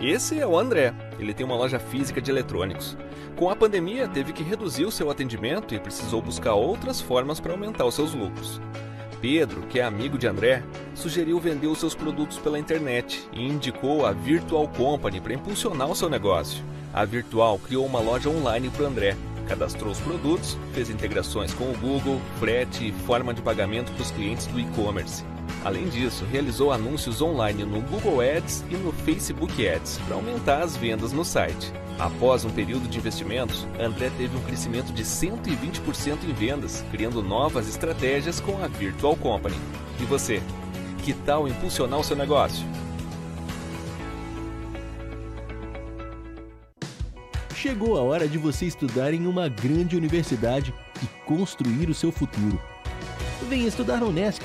Esse é o André. Ele tem uma loja física de eletrônicos. Com a pandemia, teve que reduzir o seu atendimento e precisou buscar outras formas para aumentar os seus lucros. Pedro, que é amigo de André, sugeriu vender os seus produtos pela internet e indicou a Virtual Company para impulsionar o seu negócio. A Virtual criou uma loja online para André, cadastrou os produtos, fez integrações com o Google, frete e forma de pagamento para os clientes do e-commerce. Além disso, realizou anúncios online no Google Ads e no Facebook Ads para aumentar as vendas no site. Após um período de investimentos, André teve um crescimento de 120% em vendas, criando novas estratégias com a Virtual Company. E você? Que tal impulsionar o seu negócio? Chegou a hora de você estudar em uma grande universidade e construir o seu futuro. Venha estudar na Unesc,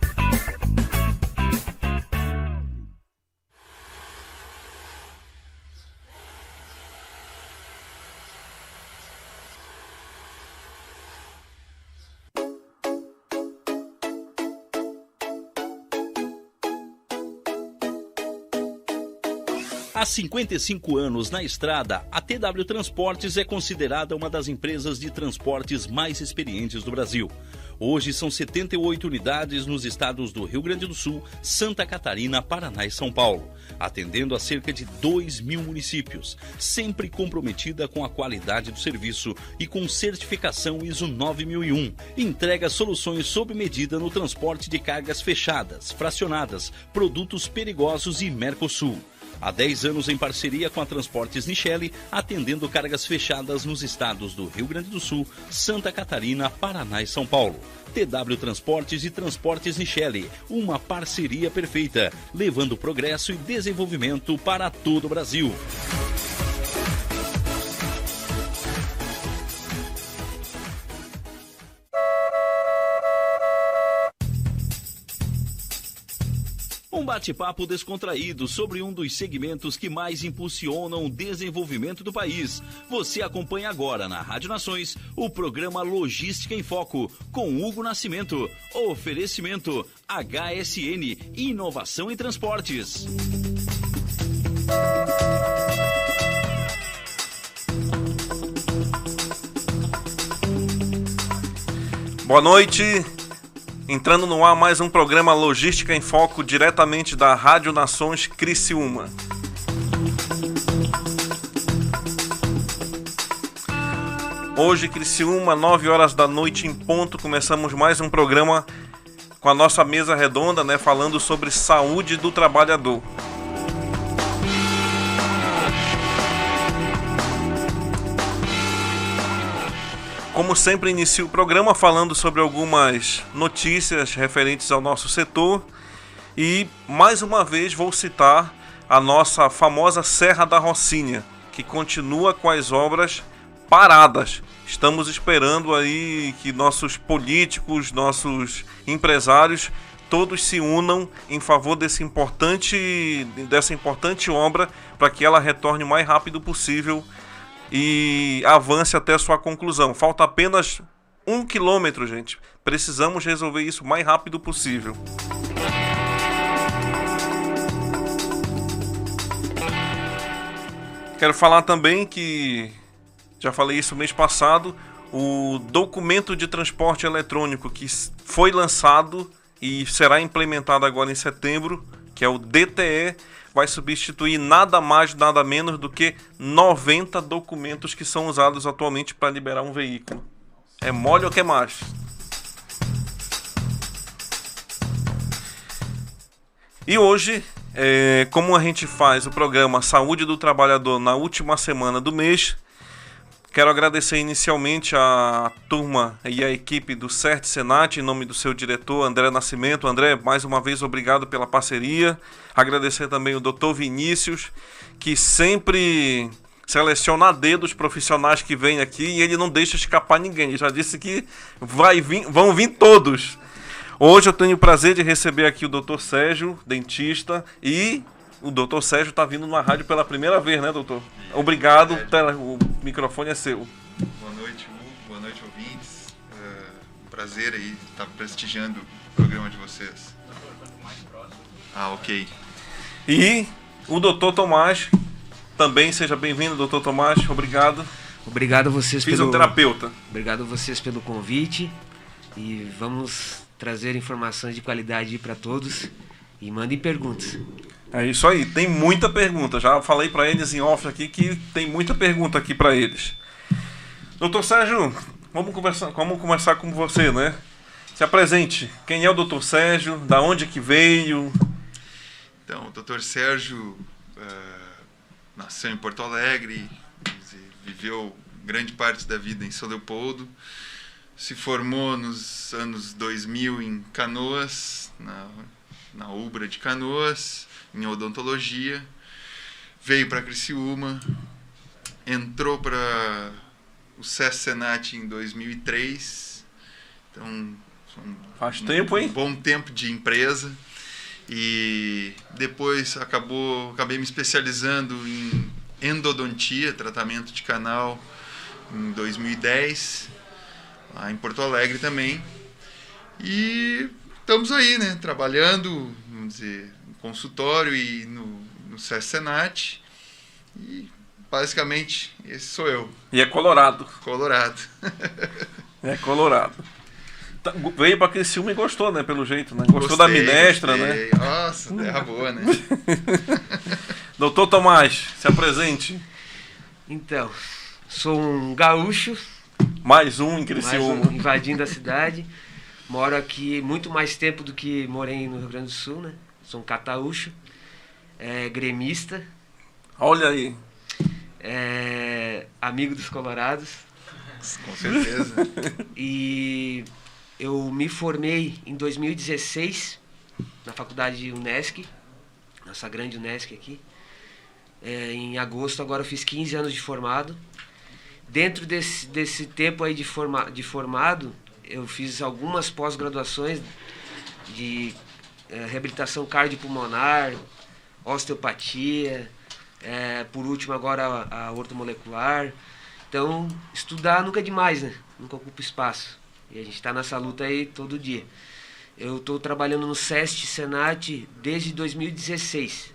Há 55 anos na estrada, a TW Transportes é considerada uma das empresas de transportes mais experientes do Brasil. Hoje são 78 unidades nos estados do Rio Grande do Sul, Santa Catarina, Paraná e São Paulo, atendendo a cerca de 2 mil municípios, sempre comprometida com a qualidade do serviço e com certificação ISO 9001. Entrega soluções sob medida no transporte de cargas fechadas, fracionadas, produtos perigosos e Mercosul. Há 10 anos em parceria com a Transportes Nichelle, atendendo cargas fechadas nos estados do Rio Grande do Sul, Santa Catarina, Paraná e São Paulo. TW Transportes e Transportes Nichelle, uma parceria perfeita, levando progresso e desenvolvimento para todo o Brasil. Um bate-papo descontraído sobre um dos segmentos que mais impulsionam o desenvolvimento do país. Você acompanha agora na Rádio Nações o programa Logística em Foco com Hugo Nascimento. Oferecimento HSN Inovação em Transportes. Boa noite. Entrando no ar mais um programa Logística em Foco diretamente da Rádio Nações Criciúma. Hoje, Criciúma, 9 horas da noite em ponto, começamos mais um programa com a nossa mesa redonda, né, falando sobre saúde do trabalhador. Como sempre, inicio o programa falando sobre algumas notícias referentes ao nosso setor e mais uma vez vou citar a nossa famosa Serra da Rocinha, que continua com as obras paradas. Estamos esperando aí que nossos políticos, nossos empresários todos se unam em favor desse importante, dessa importante obra para que ela retorne o mais rápido possível e avance até a sua conclusão. Falta apenas um quilômetro, gente. Precisamos resolver isso o mais rápido possível. Quero falar também que já falei isso mês passado, o documento de transporte eletrônico que foi lançado e será implementado agora em setembro, que é o DTE, vai substituir nada mais, nada menos do que 90 documentos que são usados atualmente para liberar um veículo. É mole ou que mais? E hoje, é, como a gente faz o programa Saúde do Trabalhador na última semana do mês, Quero agradecer inicialmente a turma e a equipe do CERT Senat, em nome do seu diretor André Nascimento. André, mais uma vez obrigado pela parceria. Agradecer também o Dr. Vinícius, que sempre seleciona a dedo os profissionais que vêm aqui e ele não deixa escapar ninguém. Ele já disse que vai vir, vão vir todos. Hoje eu tenho o prazer de receber aqui o Dr. Sérgio, dentista, e o doutor Sérgio está vindo na rádio pela primeira vez, né, doutor? Obrigado, é. o microfone é seu. Boa noite, Hugo. Boa noite, ouvintes. Um prazer aí estar prestigiando o programa de vocês. Ah, ok. E o doutor Tomás, também seja bem-vindo, doutor Tomás. Obrigado. Obrigado a vocês Fisioterapeuta. pelo... Obrigado a vocês pelo convite. E vamos trazer informações de qualidade para todos. E mandem perguntas. É isso aí, tem muita pergunta. Já falei para eles em off aqui que tem muita pergunta aqui para eles. Doutor Sérgio, vamos conversar, vamos começar com você, né? Se apresente. Quem é o doutor Sérgio? Da onde que veio? Então, o doutor Sérgio uh, nasceu em Porto Alegre, viveu grande parte da vida em São Leopoldo, se formou nos anos 2000 em Canoas, na, na Ubra de Canoas, em odontologia, veio para Criciúma, entrou para o SES Senat em 2003. Então, faz um, tempo, hein? Um bom tempo de empresa. E depois acabou, acabei me especializando em endodontia, tratamento de canal em 2010, lá em Porto Alegre também. E estamos aí, né, trabalhando, vamos dizer, consultório e no, no Senat. E basicamente esse sou eu. E é colorado. Colorado. é colorado. Tá, veio para Criciúma e gostou, né? Pelo jeito, né? Gostou gostei, da minestra, né? gostei. né? Nossa, terra boa, né? Doutor Tomás, se apresente. Então, sou um gaúcho. Mais um em Criciúma. Mais um, invadindo a cidade. Moro aqui muito mais tempo do que morei no Rio Grande do Sul, né? Sou um cataúcho, é, gremista. Olha aí. É, amigo dos Colorados. Com certeza. e eu me formei em 2016 na faculdade Unesc, nossa grande Unesc aqui. É, em agosto agora eu fiz 15 anos de formado. Dentro desse, desse tempo aí de, forma, de formado, eu fiz algumas pós-graduações de é, reabilitação cardiopulmonar, osteopatia, é, por último agora a, a ortomolecular. Então, estudar nunca é demais, né? Nunca ocupa espaço. E a gente está nessa luta aí todo dia. Eu estou trabalhando no SEST Senat desde 2016.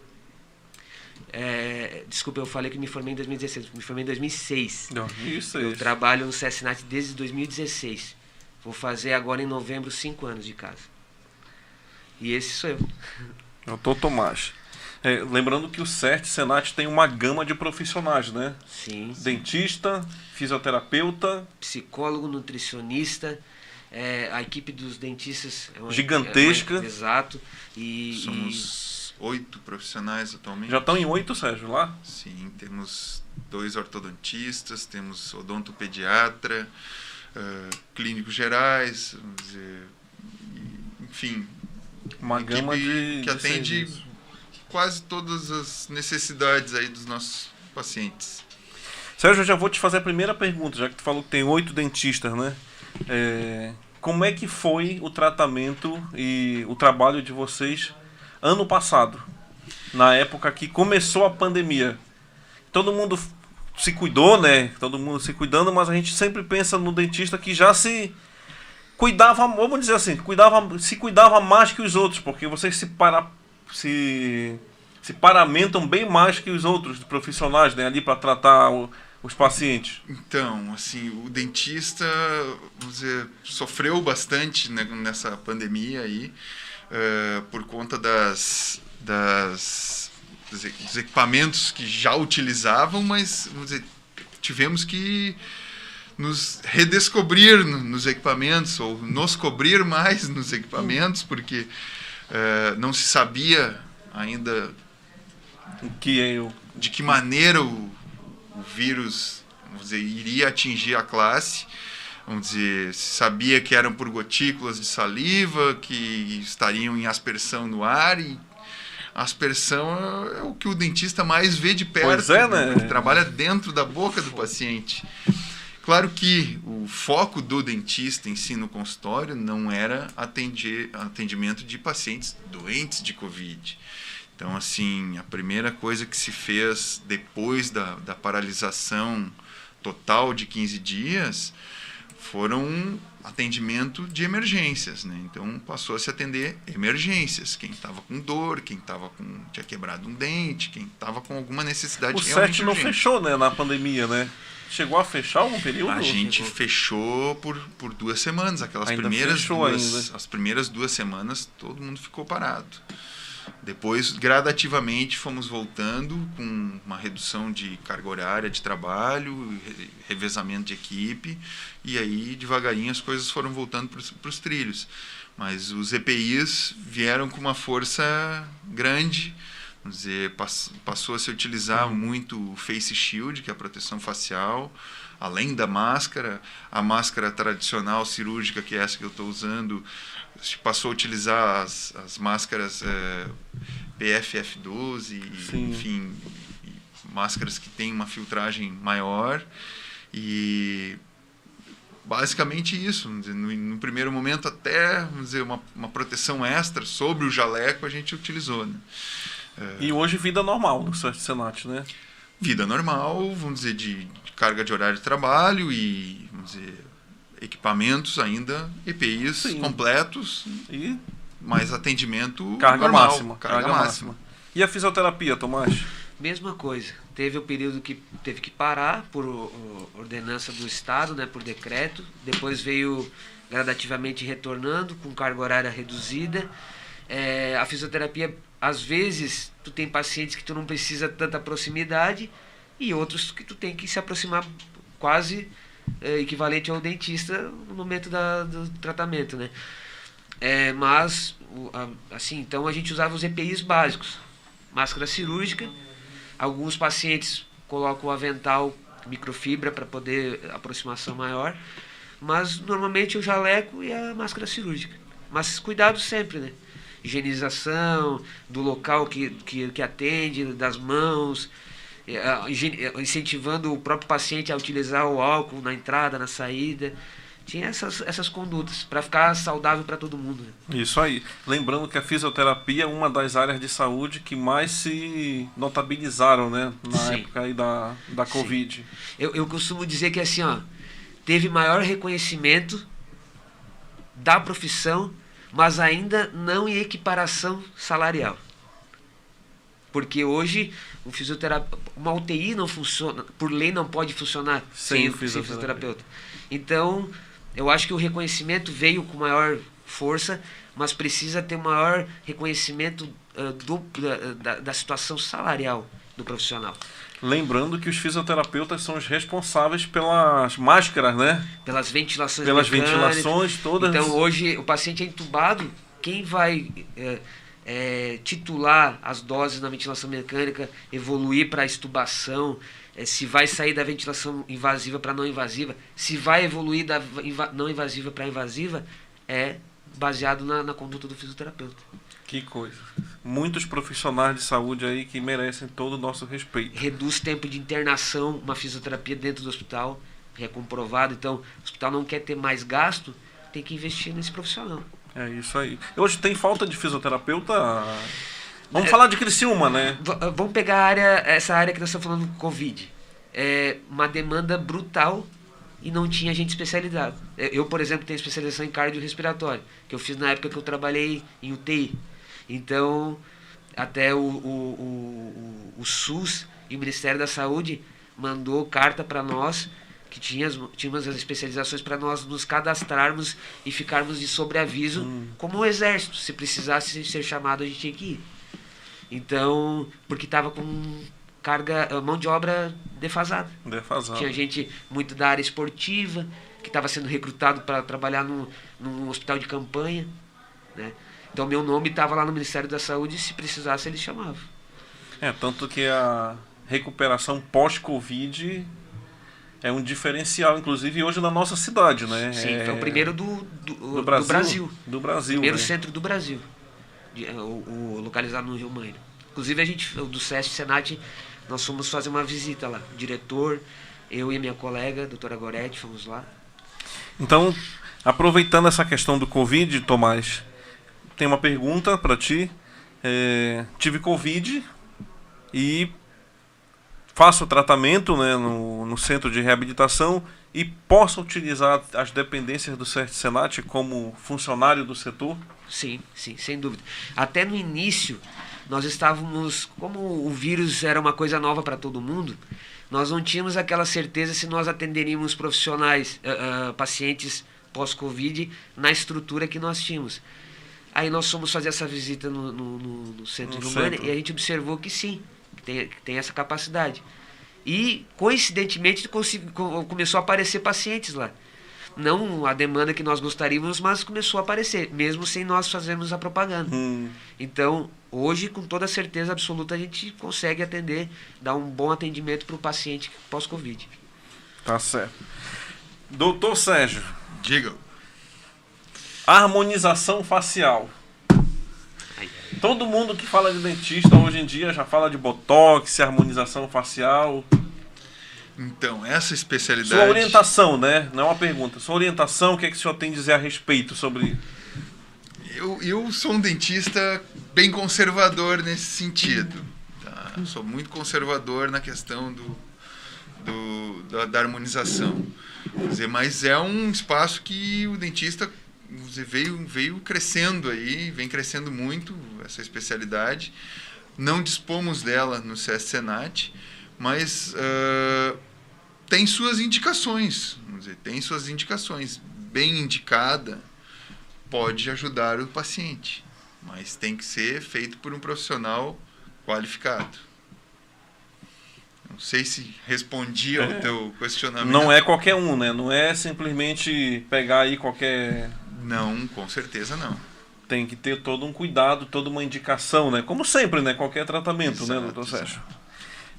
É, desculpa, eu falei que me formei em 2016, me formei em 2006. 2006. Eu trabalho no SEST Senat desde 2016. Vou fazer agora em novembro cinco anos de casa. E esse sou eu. Doutor Tomás. É, lembrando que o CERT Senat tem uma gama de profissionais, né? Sim. Dentista, fisioterapeuta, psicólogo, nutricionista. É, a equipe dos dentistas é uma, gigantesca. É uma, exato. E, Somos e... oito profissionais atualmente. Já estão em oito, Sérgio, lá? Sim, temos dois ortodontistas, temos odontopediatra, uh, clínicos gerais, dizer, enfim, uma gama de que atende quase todas as necessidades aí dos nossos pacientes. Sérgio, eu já vou te fazer a primeira pergunta, já que tu falou que tem oito dentistas, né? É, como é que foi o tratamento e o trabalho de vocês ano passado, na época que começou a pandemia? Todo mundo se cuidou, né? Todo mundo se cuidando, mas a gente sempre pensa no dentista que já se cuidava, vamos dizer assim, cuidava, se cuidava mais que os outros, porque vocês se para se se paramentam bem mais que os outros profissionais, né, ali para tratar o, os pacientes. Então, assim, o dentista, vamos dizer, sofreu bastante né, nessa pandemia aí, uh, por conta das, das dos equipamentos que já utilizavam, mas vamos dizer, tivemos que nos redescobrir nos equipamentos ou nos cobrir mais nos equipamentos, porque É, não se sabia ainda que eu... de que maneira o, o vírus vamos dizer, iria atingir a classe. Vamos dizer, sabia que eram por gotículas de saliva, que estariam em aspersão no ar e aspersão é o que o dentista mais vê de perto, pois é, né? trabalha dentro da boca do paciente. Claro que o foco do dentista em si no consultório não era atender, atendimento de pacientes doentes de Covid. Então, assim, a primeira coisa que se fez depois da, da paralisação total de 15 dias foram atendimento de emergências, né? Então passou a se atender emergências, quem estava com dor, quem estava com tinha quebrado um dente, quem estava com alguma necessidade o realmente não urgente. fechou, né, na pandemia, né? Chegou a fechar algum período? A gente Chegou. fechou por, por duas semanas. Aquelas ainda primeiras duas, as primeiras duas semanas todo mundo ficou parado. Depois, gradativamente, fomos voltando com uma redução de carga horária de trabalho, revezamento de equipe, e aí, devagarinho, as coisas foram voltando para os trilhos. Mas os EPIs vieram com uma força grande, vamos dizer, passou a se utilizar muito o face shield, que é a proteção facial, além da máscara, a máscara tradicional cirúrgica, que é essa que eu estou usando, passou a utilizar as, as máscaras é, PFF12, enfim, máscaras que têm uma filtragem maior e basicamente isso. No, no, primeiro momento, até vamos dizer, uma, uma proteção extra sobre o jaleco a gente utilizou. Né? É, e hoje vida normal no Senat, né? Vida normal, vamos dizer, de, carga de horário de trabalho e vamos dizer, equipamentos ainda, EPIs Sim. completos e mais atendimento carga normal, máxima, carga, carga máxima. máxima. E a fisioterapia, Tomás? Mesma coisa. Teve o período que teve que parar por ordenança do Estado, né, por decreto. Depois veio gradativamente retornando com carga horária reduzida. É, a fisioterapia, às vezes, tu tem pacientes que tu não precisa tanta proximidade e outros que tu tem que se aproximar quase é, equivalente ao dentista no momento da, do tratamento, né? É, mas, assim, então a gente usava os EPIs básicos. Máscara cirúrgica, alguns pacientes colocam o avental microfibra para poder aproximação maior, mas normalmente o jaleco e a máscara cirúrgica. Mas cuidado sempre, né? Higienização do local que, que, que atende, das mãos, é, é, incentivando o próprio paciente a utilizar o álcool na entrada, na saída. Tinha essas, essas condutas para ficar saudável para todo mundo. Né? Isso aí. Lembrando que a fisioterapia é uma das áreas de saúde que mais se notabilizaram né? na Sim. época aí da, da Covid. Eu, eu costumo dizer que assim, ó, teve maior reconhecimento da profissão, mas ainda não em equiparação salarial. Porque hoje o fisioterapeuta, uma UTI não funciona, por lei não pode funcionar sem, sem o fisioterapeuta. fisioterapeuta. Então, eu acho que o reconhecimento veio com maior força, mas precisa ter maior reconhecimento uh, do, da, da situação salarial do profissional. Lembrando que os fisioterapeutas são os responsáveis pelas máscaras, né? Pelas ventilações Pelas mecânicas. ventilações todas. Então, hoje, o paciente é entubado, quem vai é, é, titular as doses na ventilação mecânica, evoluir para a estubação, é, se vai sair da ventilação invasiva para não invasiva, se vai evoluir da inva não invasiva para invasiva, é baseado na, na conduta do fisioterapeuta. Que coisa. Muitos profissionais de saúde aí que merecem todo o nosso respeito. Reduz tempo de internação, uma fisioterapia dentro do hospital, é comprovado. Então, o hospital não quer ter mais gasto, tem que investir nesse profissional. É isso aí. Hoje tem falta de fisioterapeuta? Vamos é, falar de Criciúma, né? Vamos pegar a área, essa área que nós estamos falando do Covid. É uma demanda brutal e não tinha gente especializada. É, eu, por exemplo, tenho especialização em cardiorrespiratório, que eu fiz na época que eu trabalhei em UTI. Então, até o, o, o, o SUS e o Ministério da Saúde mandou carta para nós que tinha, tinha as especializações para nós nos cadastrarmos e ficarmos de sobreaviso hum. como o exército. Se precisasse ser chamado, a gente tinha que ir. Então, porque estava com carga, eh, mão de obra defasada. Defasada. Tinha gente muito da área esportiva, que estava sendo recrutado para trabalhar no, num hospital de campanha, né? Então meu nome estava lá no Ministério da Saúde e se precisasse eles chamavam. É, tanto que a recuperação pós-Covid é um diferencial, inclusive hoje na nossa cidade, né? Sim, é... foi o primeiro do, do, do Brasil. Do Brasil. Do Brasil primeiro né? centro do Brasil, de, o, o, localizado no Rio Maine. Inclusive a gente, do SESC Senat, nós fomos fazer uma visita lá. O diretor, eu e minha colega, a doutora Goretti, fomos lá. Então, aproveitando essa questão do Covid, Tomás, tem uma pergunta para ti. É, tive Covid e faço tratamento né, no, no, centro de reabilitação e posso utilizar as dependências do Senat como funcionário do setor? Sim, sim, sem dúvida. Até no início, nós estávamos, como o vírus era uma coisa nova para todo mundo, nós não tínhamos aquela certeza se nós atenderíamos profissionais, uh, uh, pacientes pós-Covid na estrutura que nós tínhamos. Aí nós fomos fazer essa visita no, no, no, no centro no de e a gente observou que sim, que tem, tem essa capacidade. E, coincidentemente, começou a aparecer pacientes lá. Não a demanda que nós gostaríamos, mas começou a aparecer, mesmo sem nós fazermos a propaganda. Hum. Então, hoje, com toda certeza absoluta, a gente consegue atender, dar um bom atendimento para o paciente pós-Covid. Tá certo. Doutor Sérgio. Diga. Harmonização facial. Todo mundo que fala de dentista hoje em dia já fala de botox, harmonização facial. Então, essa especialidade. Sua orientação, né? Não é uma pergunta. Sua orientação, o que, é que o senhor tem a dizer a respeito sobre. Eu, eu sou um dentista bem conservador nesse sentido. Tá? Sou muito conservador na questão do, do da, da harmonização. Quer dizer, mas é um espaço que o dentista veio, veio crescendo aí, vem crescendo muito essa especialidade. Não dispomos dela no CS Senat, mas uh, tem suas indicações. Vamos dizer, tem suas indicações. Bem indicada, pode ajudar o paciente, mas tem que ser feito por um profissional qualificado. Não sei se respondi ao é. teu questionamento. Não é qualquer um, né? Não é simplesmente pegar aí qualquer não, com certeza não. Tem que ter todo um cuidado, toda uma indicação, né? Como sempre, né? Qualquer tratamento, né, exato, né, doutor Sérgio?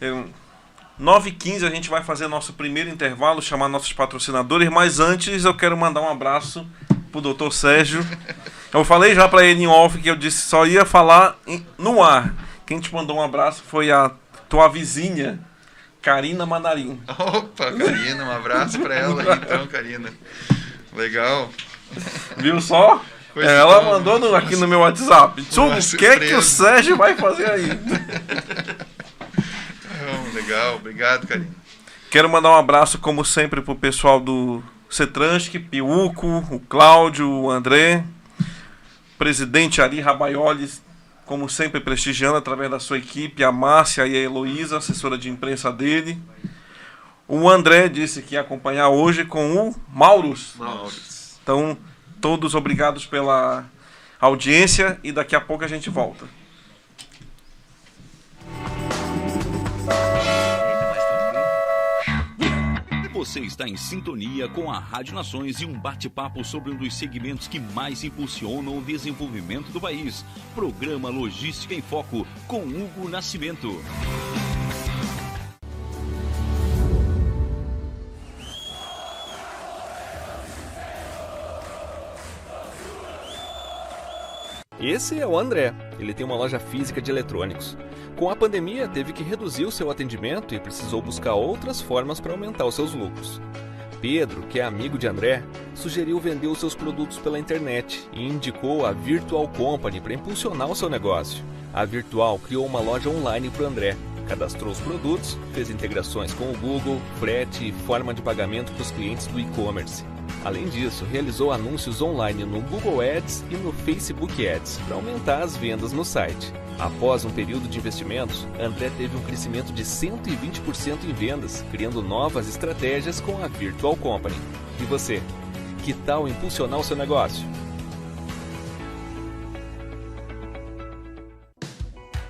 Eu, 9h15 a gente vai fazer nosso primeiro intervalo, chamar nossos patrocinadores, mas antes eu quero mandar um abraço pro doutor Sérgio. Eu falei já para ele em off que eu disse só ia falar no ar. Quem te mandou um abraço foi a tua vizinha, Karina Manarim. Opa, Karina, um abraço para ela aí, então, Karina. Legal. Viu só? Coisa Ela mandou no, aqui no meu WhatsApp. O que é que o Sérgio vai fazer aí? legal, obrigado, carinho. Quero mandar um abraço, como sempre, pro pessoal do Cetransk, Piuco, o Cláudio, o André, presidente Ari Rabaioli, como sempre, prestigiando através da sua equipe, a Márcia e a Heloísa, assessora de imprensa dele. O André disse que ia acompanhar hoje com o Maurus. Maurus. Então, todos obrigados pela audiência e daqui a pouco a gente volta. Você está em sintonia com a Rádio Nações e um bate-papo sobre um dos segmentos que mais impulsionam o desenvolvimento do país. Programa Logística em Foco, com Hugo Nascimento. Esse é o André. Ele tem uma loja física de eletrônicos. Com a pandemia, teve que reduzir o seu atendimento e precisou buscar outras formas para aumentar os seus lucros. Pedro, que é amigo de André, sugeriu vender os seus produtos pela internet e indicou a Virtual Company para impulsionar o seu negócio. A Virtual criou uma loja online para André, cadastrou os produtos, fez integrações com o Google, frete e forma de pagamento para os clientes do e-commerce. Além disso, realizou anúncios online no Google Ads e no Facebook Ads para aumentar as vendas no site. Após um período de investimentos, André teve um crescimento de 120% em vendas, criando novas estratégias com a Virtual Company. E você? Que tal impulsionar o seu negócio?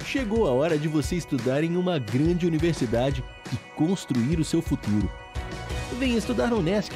Chegou a hora de você estudar em uma grande universidade e construir o seu futuro. Venha estudar na Unesc,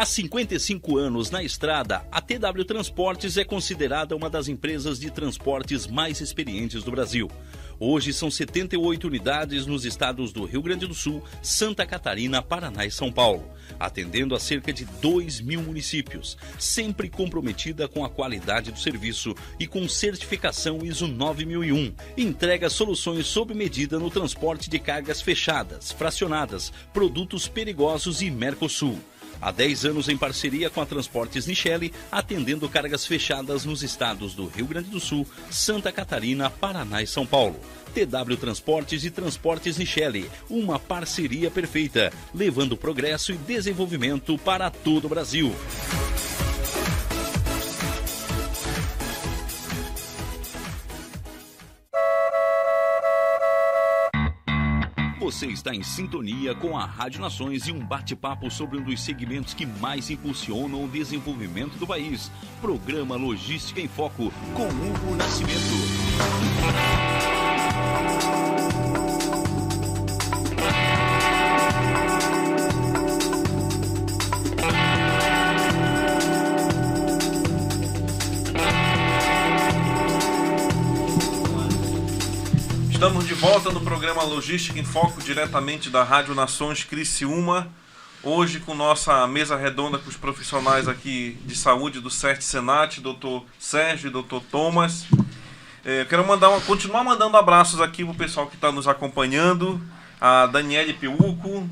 Há 55 anos na estrada, a TW Transportes é considerada uma das empresas de transportes mais experientes do Brasil. Hoje são 78 unidades nos estados do Rio Grande do Sul, Santa Catarina, Paraná e São Paulo, atendendo a cerca de 2 mil municípios, sempre comprometida com a qualidade do serviço e com certificação ISO 9001. Entrega soluções sob medida no transporte de cargas fechadas, fracionadas, produtos perigosos e Mercosul. Há 10 anos em parceria com a Transportes Nichelle, atendendo cargas fechadas nos estados do Rio Grande do Sul, Santa Catarina, Paraná e São Paulo. TW Transportes e Transportes Nichelle, uma parceria perfeita, levando progresso e desenvolvimento para todo o Brasil. Você está em sintonia com a Rádio Nações e um bate-papo sobre um dos segmentos que mais impulsionam o desenvolvimento do país. Programa Logística em Foco, com Hugo Nascimento. Estamos de volta no programa Logística em Foco, diretamente da Rádio Nações Criciúma. Hoje com nossa mesa redonda com os profissionais aqui de saúde do CERT Senat, doutor Sérgio e doutor Thomas. É, quero mandar uma, continuar mandando abraços aqui pro pessoal que está nos acompanhando, a Daniele Piuco,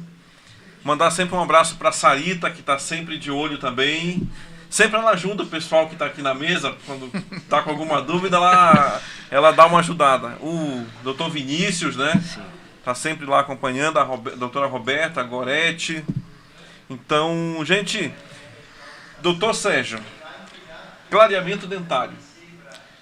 mandar sempre um abraço para Sarita, que está sempre de olho também. Sempre ela ajuda o pessoal que está aqui na mesa, quando está com alguma dúvida, ela, ela dá uma ajudada. O doutor Vinícius, né? Está sempre lá acompanhando, a Robe- doutora Roberta, a Gorete. Então, gente, doutor Sérgio, clareamento dentário.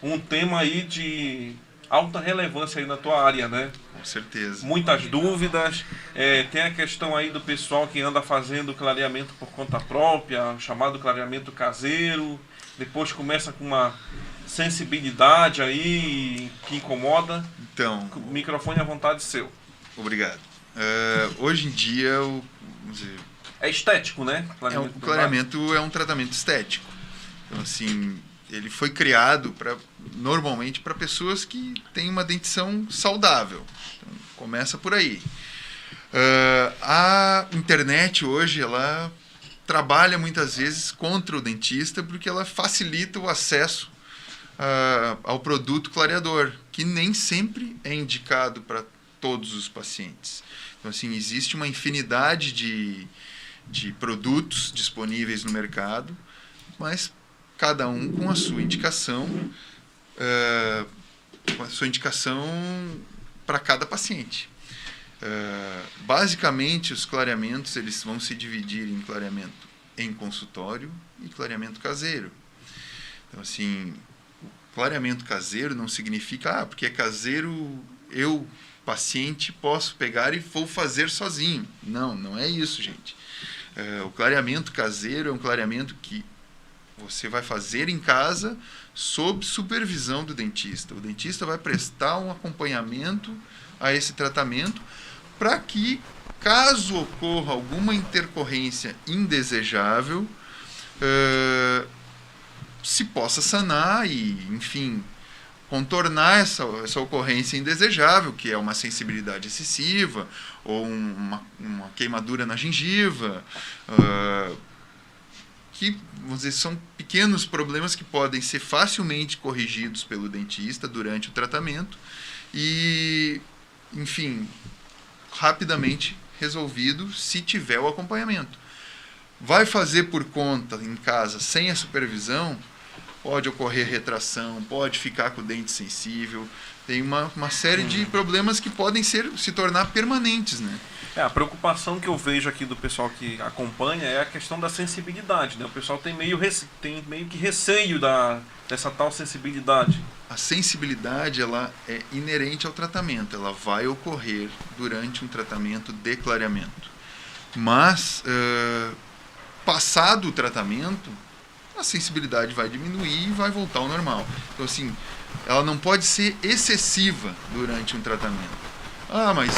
Um tema aí de alta relevância aí na tua área, né? Com certeza. muitas dúvidas. É, tem a questão aí do pessoal que anda fazendo clareamento por conta própria, chamado clareamento caseiro. Depois começa com uma sensibilidade aí que incomoda. Então, O microfone à vontade seu. obrigado. Eh, hoje em dia, o, dizer, É estético, né? é um, o clareamento é um tratamento estético. Então, assim, ele foi criado para normalmente para pessoas que têm uma dentição saudável. Então, começa por aí. Ah, a internet hoje ela trabalha muitas vezes contra o dentista porque ela facilita o acesso ah, ao produto clareador, que nem sempre é indicado para todos os pacientes. Então, assim, existe uma infinidade de, de produtos disponíveis no mercado, mas cada um com a sua indicação, com a sua indicação para cada paciente. Eh, basicamente, os clareamentos eles vão se dividir em clareamento em consultório e clareamento caseiro. Então, assim, o clareamento caseiro não significa, ah, porque é caseiro, eu paciente posso pegar e vou fazer sozinho. Não, não é isso, gente. É, o clareamento caseiro é um clareamento que você vai fazer em casa sob supervisão do dentista. O dentista vai prestar um acompanhamento a esse tratamento para que, caso ocorra alguma intercorrência indesejável, uh, se possa sanar e, enfim, contornar essa, essa ocorrência indesejável, que é uma sensibilidade excessiva ou uma, uma queimadura na gengiva. Uh, que dizer, são pequenos problemas que podem ser facilmente corrigidos pelo dentista durante o tratamento e, enfim, rapidamente resolvido se tiver o acompanhamento. Vai fazer por conta em casa sem a supervisão, pode ocorrer retração, pode ficar com o dente sensível, tem uma, uma série de problemas que podem ser, se tornar permanentes, né? É, a preocupação que eu vejo aqui do pessoal que acompanha é a questão da sensibilidade, né? O pessoal tem meio, tem meio que receio da, dessa tal sensibilidade. A sensibilidade, ela é inerente ao tratamento, ela vai ocorrer durante um tratamento de clareamento. Mas, uh, passado o tratamento, a sensibilidade vai diminuir e vai voltar ao normal. Então, assim, ela não pode ser excessiva durante um tratamento. Ah, mas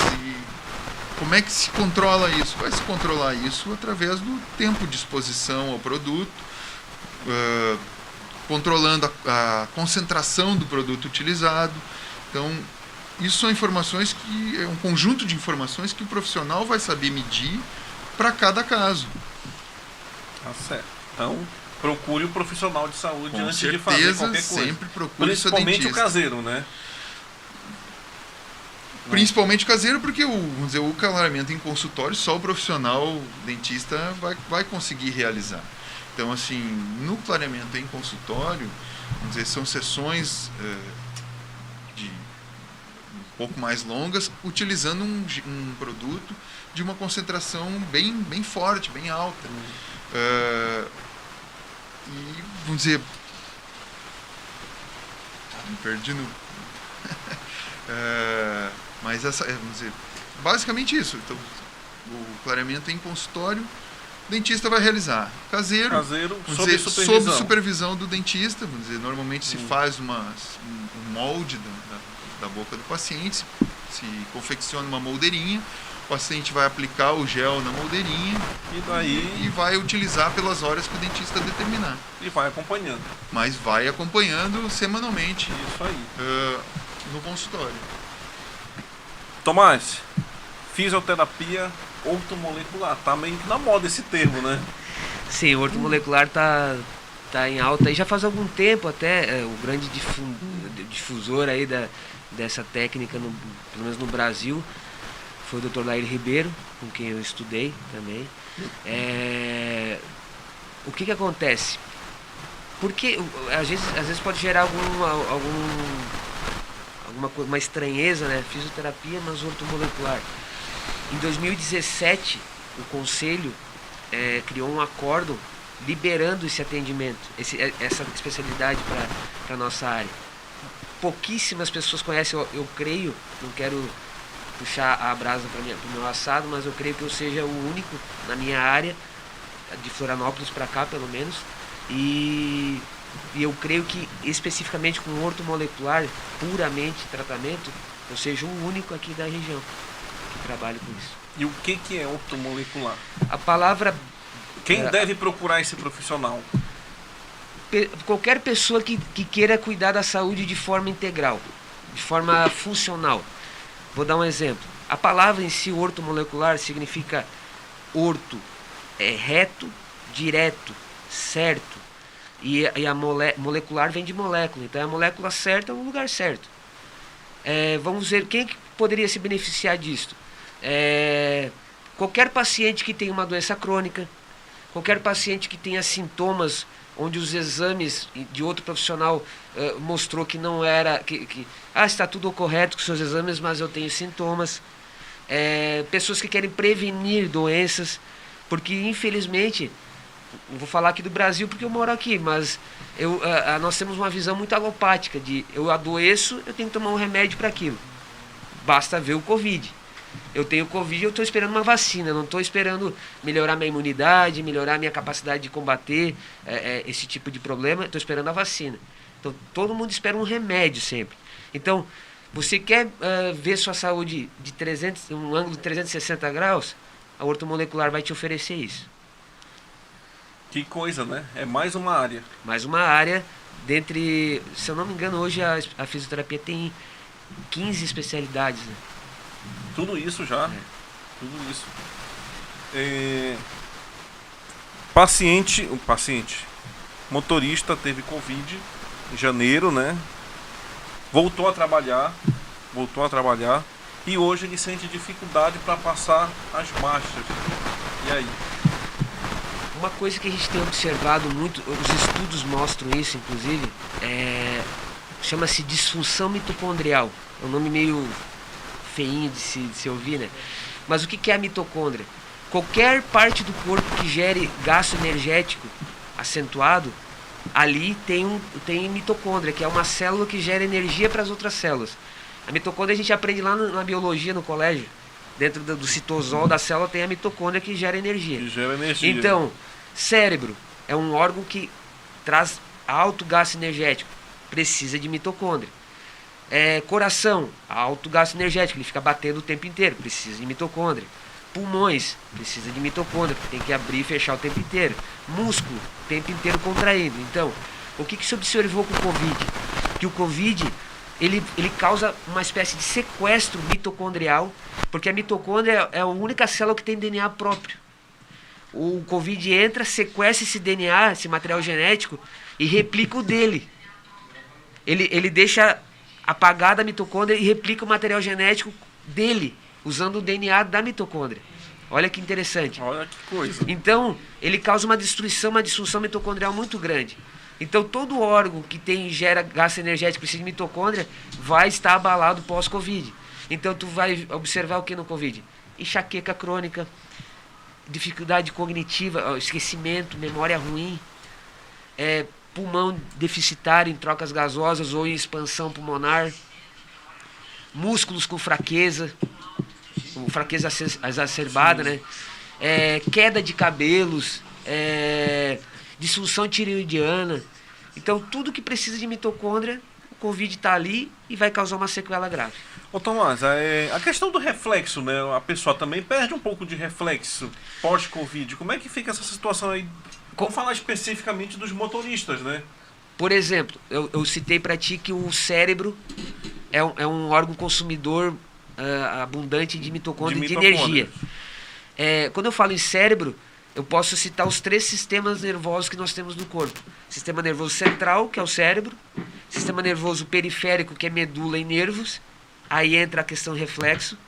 como é que se controla isso? Vai se controlar isso através do tempo de exposição ao produto, uh, controlando a, a, concentração do produto utilizado. Então, isso são informações que é um conjunto de informações que o profissional vai saber medir para cada caso. Tá certo. Então, procure o profissional de saúde Com antes certeza, de fazer qualquer coisa. Sempre procure Principalmente o caseiro, né? Principalmente caseiro, porque o, vamos dizer, o clareamento em consultório só o profissional dentista vai, vai conseguir realizar. Então, assim, no clareamento em consultório, vamos dizer, são sessões é, de um pouco mais longas, utilizando um, um, produto de uma concentração bem, bem forte, bem alta. Uhum. É, e, vamos dizer. Me perdi no. é, mas essa, é, vamos dizer, basicamente isso. Então, o clareamento em consultório, o dentista vai realizar. Caseiro, Caseiro sob, dizer, supervisão. sob supervisão do dentista, vamos dizer, normalmente hum. se faz uma, um molde da, da, da boca do paciente, se, se confecciona uma moldeirinha, o paciente vai aplicar o gel na moldeirinha e, daí... e vai utilizar pelas horas que o dentista determinar. E vai acompanhando. Mas vai acompanhando semanalmente Isso aí. Uh, no consultório. Tomás, fisioterapia ortomolecular. Tá meio que na moda esse termo, né? Sim, o ortomolecular tá, tá em alta e já faz algum tempo até é, o grande difusor aí da, dessa técnica, no, pelo menos no Brasil, foi o Dr. Lair Ribeiro, com quem eu estudei também. É, o que que acontece? Porque às vezes, às vezes pode gerar algum, algum alguma uma estranheza, né? Fisioterapia, mas ortomolecular. Em 2017, o conselho é, criou um acordo liberando esse atendimento, esse, é, essa especialidade para a nossa área. Pouquíssimas pessoas conhecem, eu, eu creio, não quero puxar a brasa para o meu assado, mas eu creio que eu seja o único na minha área, de Florianópolis para cá pelo menos, e e eu creio que especificamente com ortomolecular, puramente tratamento, eu seja o único aqui da região que trabalha com isso. E o que, que é ortomolecular? A palavra. Quem é, deve procurar esse profissional? Qualquer pessoa que, que queira cuidar da saúde de forma integral, de forma funcional. Vou dar um exemplo. A palavra em si, ortomolecular, significa orto, é reto, direto, certo, e, e a mole, molecular vem de molécula, então é a molécula certa no lugar certo. É, vamos ver quem que poderia se beneficiar disso. É, qualquer paciente que tenha uma doença crônica, qualquer paciente que tenha sintomas onde os exames de outro profissional uh, mostrou que não era que, que ah está tudo correto com seus exames, mas eu tenho sintomas. É, pessoas que querem prevenir doenças, porque infelizmente vou falar aqui do Brasil porque eu moro aqui, mas eu, nós temos uma visão muito alopática de eu adoeço, eu tenho que tomar um remédio para aquilo. Basta ver o Covid. Eu tenho Covid, eu estou esperando uma vacina, não estou esperando melhorar minha imunidade, melhorar minha capacidade de combater é, é, esse tipo de problema, estou esperando a vacina. Então, todo mundo espera um remédio sempre. Então, você quer uh, ver sua saúde de 300, um ângulo de 360 graus? A ortomolecular vai te oferecer isso. Que coisa, né? É mais uma área. Mais uma área dentre, se eu não me engano, hoje a, a fisioterapia tem 15 especialidades. Né? Tudo isso já. É. Tudo isso. É... Paciente, o paciente, motorista teve Covid em janeiro, né? Voltou a trabalhar, voltou a trabalhar e hoje ele sente dificuldade para passar as marchas. E aí? Uma coisa que a gente tem observado muito, os estudos mostram isso, inclusive, é, chama-se disfunção mitocondrial. É um nome meio feinho de se, de se ouvir, né? Mas o que, que é a mitocôndria? Qualquer parte do corpo que gere gasto energético acentuado, ali tem, um, tem mitocôndria, que é uma célula que gera energia para as outras células. A mitocôndria a gente aprende lá na, na biologia no colégio. Dentro do, do, citosol da célula tem a mitocôndria que gera energia. Que gera energia. Então, cérebro é um órgão que traz alto gasto energético. Precisa de mitocôndria. É, coração, alto gasto energético, ele fica batendo o tempo inteiro, precisa de mitocôndria. Pulmões, precisa de mitocôndria, tem que abrir e fechar o tempo inteiro. Músculo, o tempo inteiro contraindo. Então, o que, que se observou com o Covid? Que o Covid ele, ele causa uma espécie de sequestro mitocondrial, porque a mitocôndria é a única célula que tem DNA próprio. O Covid entra, sequestra esse DNA, esse material genético, e replica o dele. Ele, ele deixa apagada a mitocôndria e replica o material genético dele, usando o DNA da mitocôndria. Olha que interessante. Olha que coisa. Então, ele causa uma destruição, uma disfunção mitocondrial muito grande. Então, todo órgão que tem gera gasto energético precisa de mitocôndria vai estar abalado pós-Covid. Então, tu vai observar o que no Covid? Enxaqueca crônica, dificuldade cognitiva, esquecimento, memória ruim, é, pulmão deficitário em trocas gasosas ou em expansão pulmonar, músculos com fraqueza, com fraqueza exacerbada, né? É, queda de cabelos, é, disfunção tireoidiana. Então, tudo que precisa de mitocôndria, o Covid está ali e vai causar uma sequela grave. Ô Tomás, é, a questão do reflexo, né? A pessoa também perde um pouco de reflexo pós-Covid. Como é que fica essa situação aí Vamos falar especificamente dos motoristas, né? Por exemplo, eu, eu citei para ti que o cérebro é um, é um órgão consumidor uh, abundante de mitocôndria de, de energia. É, quando eu falo em cérebro, eu posso citar os três sistemas nervosos que nós temos no corpo: sistema nervoso central, que é o cérebro, sistema nervoso periférico, que é medula e nervos. Aí entra a questão reflexo.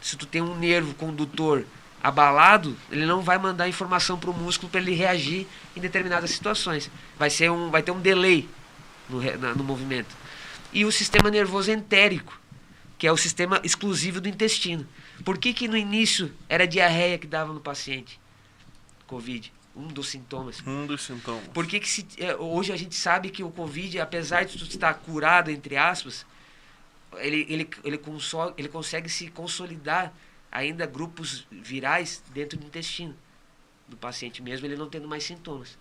Se tu tem um nervo condutor abalado, ele não vai mandar informação para o músculo para ele reagir em determinadas situações. Vai, ser um, vai ter um delay no, na, no movimento. E o sistema nervoso entérico, que é o sistema exclusivo do intestino. Por que, que no início era diarreia que dava no paciente? Covid. Um dos sintomas. Um dos sintomas. Por que, que se, é, hoje a gente sabe que o Covid, apesar de estar curado, entre aspas, ele, ele, ele, console, ele consegue se consolidar ainda grupos virais dentro do intestino do paciente mesmo, ele não tendo mais sintomas.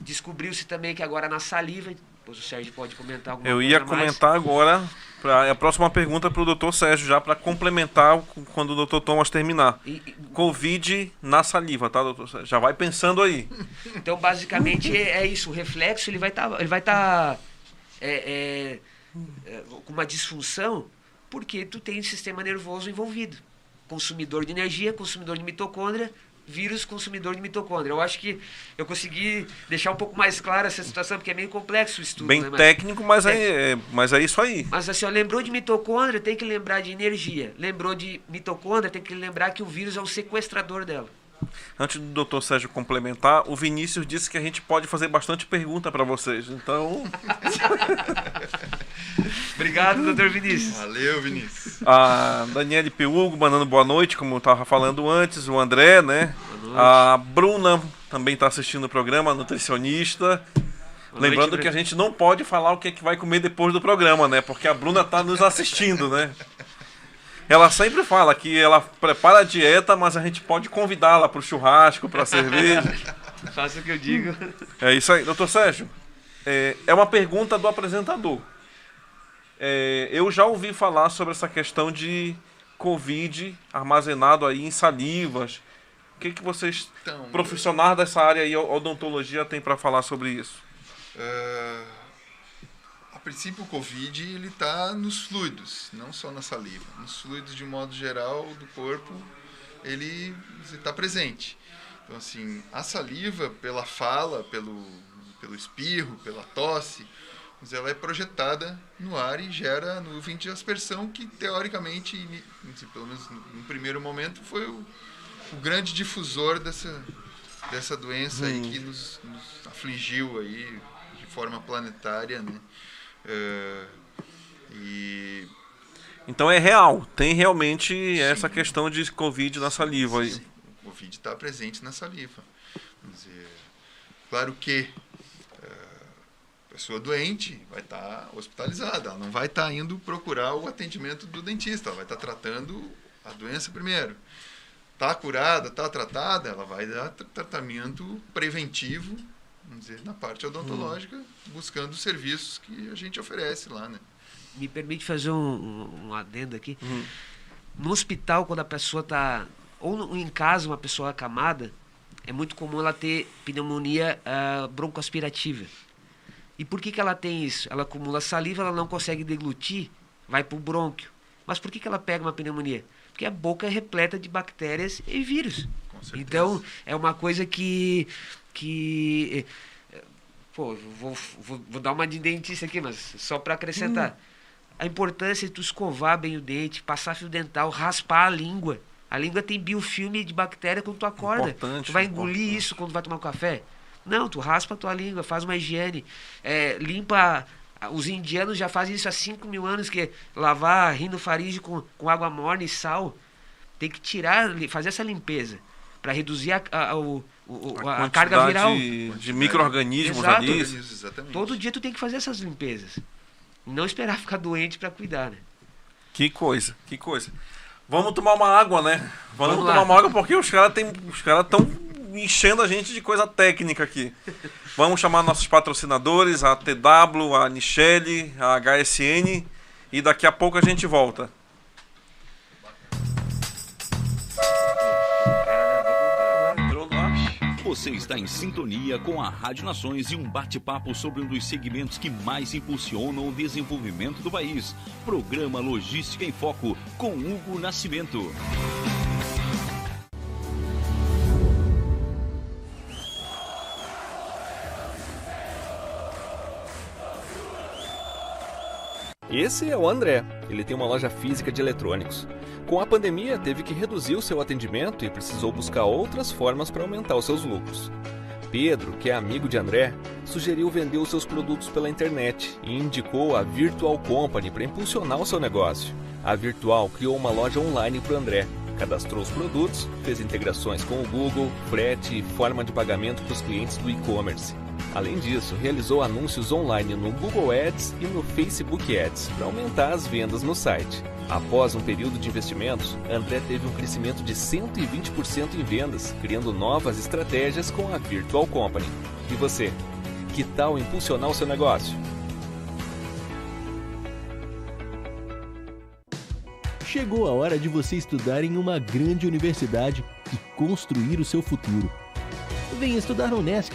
Descobriu-se também que agora na saliva, depois o Sérgio pode comentar alguma Eu ia comentar mais. agora, pra, a próxima pergunta para o doutor Sérgio, já para complementar quando o doutor Thomas terminar. E, Covid na saliva, tá, doutor Sérgio? Já vai pensando aí. Então, basicamente, é, é isso. O reflexo ele vai estar tá, ele vai tá, é, é, é, com uma disfunção porque tu tem um sistema nervoso envolvido consumidor de energia, consumidor de mitocôndria, vírus consumidor de mitocôndria. Eu acho que eu consegui deixar um pouco mais clara essa situação, porque é meio complexo o estudo. Bem né? mas, técnico, mas, é, é, mas é isso aí. Mas assim, ó, lembrou de mitocôndria, tem que lembrar de energia. Lembrou de mitocôndria, tem que lembrar que o vírus é o sequestrador dela. Antes do doutor Sérgio complementar, o Vinícius disse que a gente pode fazer bastante pergunta para vocês. Então. Obrigado, doutor Vinícius. Valeu, Vinícius. A Daniele P. Hugo mandando boa noite, como eu estava falando antes. O André, né? A Bruna também está assistindo o programa, nutricionista. Boa Lembrando noite, que a gente não pode falar o que, é que vai comer depois do programa, né? Porque a Bruna está nos assistindo, né? Ela sempre fala que ela prepara a dieta, mas a gente pode convidá-la para o churrasco, para a cerveja. Faça o que eu digo. É isso aí. Doutor Sérgio, é, é uma pergunta do apresentador. É, eu já ouvi falar sobre essa questão de Covid armazenado aí em salivas. O que, que vocês, Então, profissionais dessa área aí, odontologia, tem para falar sobre isso? Ah, a princípio, o Covid ele está nos fluidos, não só na saliva. Nos fluidos, de modo geral, do corpo, ele está presente. Então, assim, a saliva, pela fala, pelo, pelo espirro, pela tosse, mas ela é projetada no ar e gera nuvem de aspersão que, teoricamente, pelo menos no, primeiro momento, foi o, o grande difusor dessa, dessa doença aí que nos, nos afligiu aí de forma planetária, né? Eh, e Então é real, tem realmente essa questão de Covid na saliva aí. sim, o Covid está presente na saliva. Dizer, claro que a pessoa doente vai estar hospitalizada, ela não vai estar indo procurar o atendimento do dentista, ela vai estar tratando a doença primeiro. Está curada, está tratada, ela vai dar tra- tratamento preventivo, vamos dizer, na parte odontológica, buscando os serviços que a gente oferece lá, né? Me permite fazer um, um, adendo aqui. No hospital, quando a pessoa está. Ou em casa, uma pessoa acamada, é muito comum ela ter pneumonia ah, broncoaspirativa. E por que, que ela tem isso? Ela acumula saliva, ela não consegue deglutir, vai para o brônquio. Mas por que, que ela pega uma pneumonia? Porque a boca é repleta de bactérias e vírus. Com certeza. Então, é uma coisa que. que eh, pô, vou, vou, vou dar uma de dentista aqui, mas só para acrescentar. A importância de tu escovar bem o dente, passar fio dental, raspar a língua. A língua tem biofilme de bactéria quando tu acorda. Importante, tu vai engolir importante. isso quando vai tomar um café? Não, tu raspa a tua língua, faz uma higiene, é, limpa. Os indianos já fazem isso há 5 mil anos, que é lavar rinofaringe com, com água morna e sal. Tem que tirar, fazer essa limpeza para reduzir a, a, o- o- a, a carga viral. de micro-organismos ali. Exatamente. Todo dia tu tem que fazer essas limpezas. Não esperar ficar doente para cuidar, né? Que coisa, que coisa. Vamos tomar uma água, né? Vamos, Vamos tomar lá. uma água porque os caras têm, os caras estão enchendo a gente de coisa técnica aqui. Vamos chamar nossos patrocinadores, a TW, a Nichelle, a HSN e daqui a pouco a gente volta. Você está em sintonia com a Rádio Nações e um bate-papo sobre um dos segmentos que mais impulsionam o desenvolvimento do país. Programa Logística em Foco com Hugo Nascimento. Esse é o André. Ele tem uma loja física de eletrônicos. Com a pandemia, teve que reduzir o seu atendimento e precisou buscar outras formas para aumentar os seus lucros. Pedro, que é amigo de André, sugeriu vender os seus produtos pela internet e indicou a Virtual Company para impulsionar o seu negócio. A Virtual criou uma loja online para André, cadastrou os produtos, fez integrações com o Google, frete e forma de pagamento para os clientes do e-commerce. Além disso, realizou anúncios online no Google Ads e no Facebook Ads para aumentar as vendas no site. Após um período de investimentos, André teve um crescimento de 120% em vendas, criando novas estratégias com a Virtual Company. E você? Que tal impulsionar o seu negócio? Chegou a hora de você estudar em uma grande universidade e construir o seu futuro. Venha estudar na Unesc,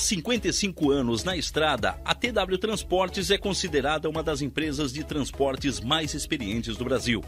55 anos na estrada, a TW Transportes é considerada uma das empresas de transportes mais experientes do Brasil.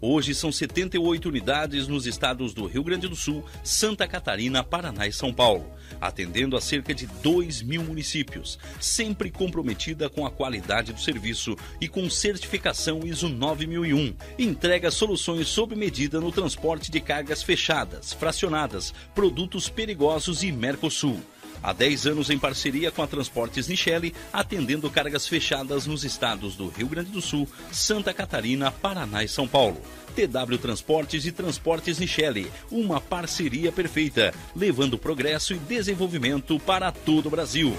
Hoje são 78 unidades nos estados do Rio Grande do Sul, Santa Catarina, Paraná e São Paulo, atendendo a cerca de 2 mil municípios, sempre comprometida com a qualidade do serviço e com certificação ISO 9001. Entrega soluções sob medida no transporte de cargas fechadas, fracionadas, produtos perigosos e Mercosul. Há 10 anos em parceria com a Transportes Nichelle, atendendo cargas fechadas nos estados do Rio Grande do Sul, Santa Catarina, Paraná e São Paulo. TW Transportes e Transportes Nichelle, uma parceria perfeita, levando progresso e desenvolvimento para todo o Brasil.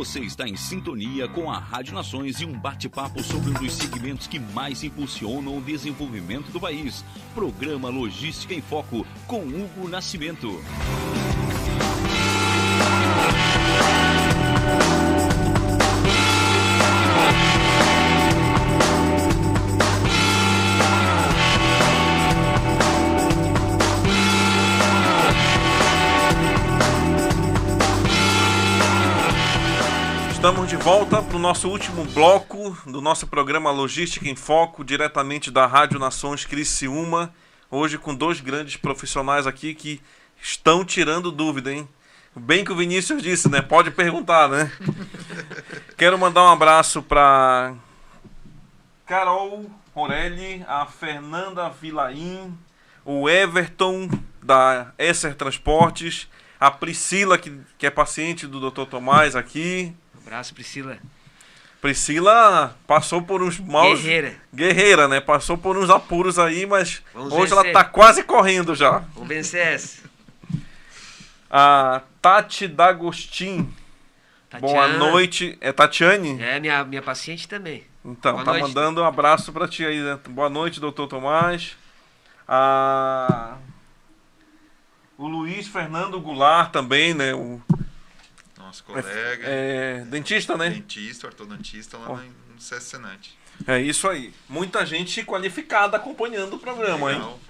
Você está em sintonia com a Rádio Nações e um bate-papo sobre um dos segmentos que mais impulsionam o desenvolvimento do país. Programa Logística em Foco, com Hugo Nascimento. Estamos de volta para o nosso último bloco do nosso programa Logística em Foco, diretamente da Rádio Nações Criciúma. Hoje com dois grandes profissionais aqui que estão tirando dúvida, hein? Bem que o Vinícius disse, né? Pode perguntar, né? Quero mandar um abraço para Carol Morelli, a Fernanda Vilaim, o Everton da Esser Transportes, a Priscila, que, que é paciente do Dr. Tomás aqui, Abraço, Priscila. Priscila passou por uns maus. Guerreira. Guerreira, né? Passou por uns apuros aí, mas Vamos hoje vencer. ela tá quase correndo já. Vamos vencer essa. A Tati D'Agostin. Boa noite. É Tatiane? É, minha, minha paciente também. Então, Boa tá noite. mandando um abraço pra ti aí. Né? Boa noite, doutor Tomás. A... O Luiz Fernando Goulart também, né? O Nosso colega, é, dentista, né? dentista, ortodontista lá Ó. no, SESC Senat. É isso aí. Muita gente qualificada acompanhando o programa, hein? Legal.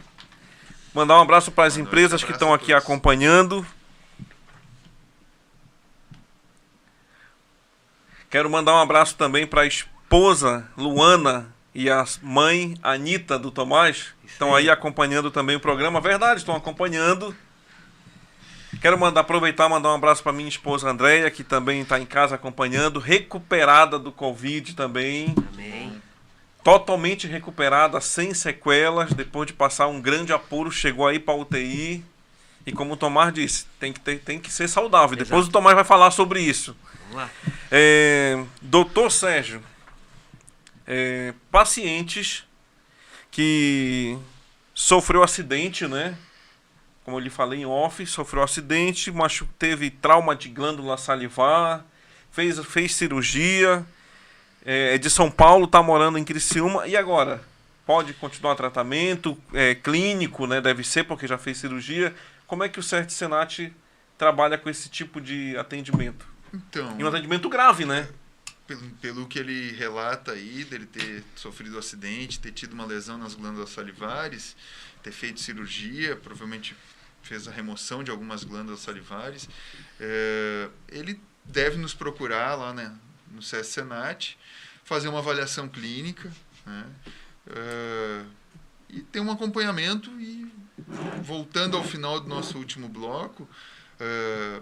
Mandar um abraço para as empresas que estão aqui todos. acompanhando. Quero mandar um abraço também para a esposa Luana e a mãe Anitta do Tomás. Estão aí acompanhando também o programa. Verdade, estão acompanhando. Quero mandar, aproveitar e mandar um abraço para minha esposa Andréia, que também está em casa acompanhando, recuperada do Covid também Amém. totalmente recuperada, sem sequelas, depois de passar um grande apuro, chegou aí para UTI. E como o Tomás disse, tem que, ter, tem que ser saudável. Depois o Tomás vai falar sobre isso. Vamos lá. É, Doutor Sérgio, é, pacientes que sofreu acidente, né? Como eu lhe falei em off, sofreu acidente, machu- teve trauma de glândula salivar, fez, fez cirurgia, é, é de São Paulo, está morando em Criciúma, e agora? Pode continuar tratamento é, clínico, né? Deve ser, porque já fez cirurgia. Como é que o CERT Senat trabalha com esse tipo de atendimento? Então, E um atendimento grave, né? pelo, pelo que ele relata aí, dele ter sofrido um acidente, ter tido uma lesão nas glândulas salivares, ter feito cirurgia, provavelmente fez a remoção de algumas glândulas salivares, eh, ele deve nos procurar lá né, no CS Senat, fazer uma avaliação clínica, né, eh, e ter um acompanhamento e voltando ao final do nosso último bloco, eh,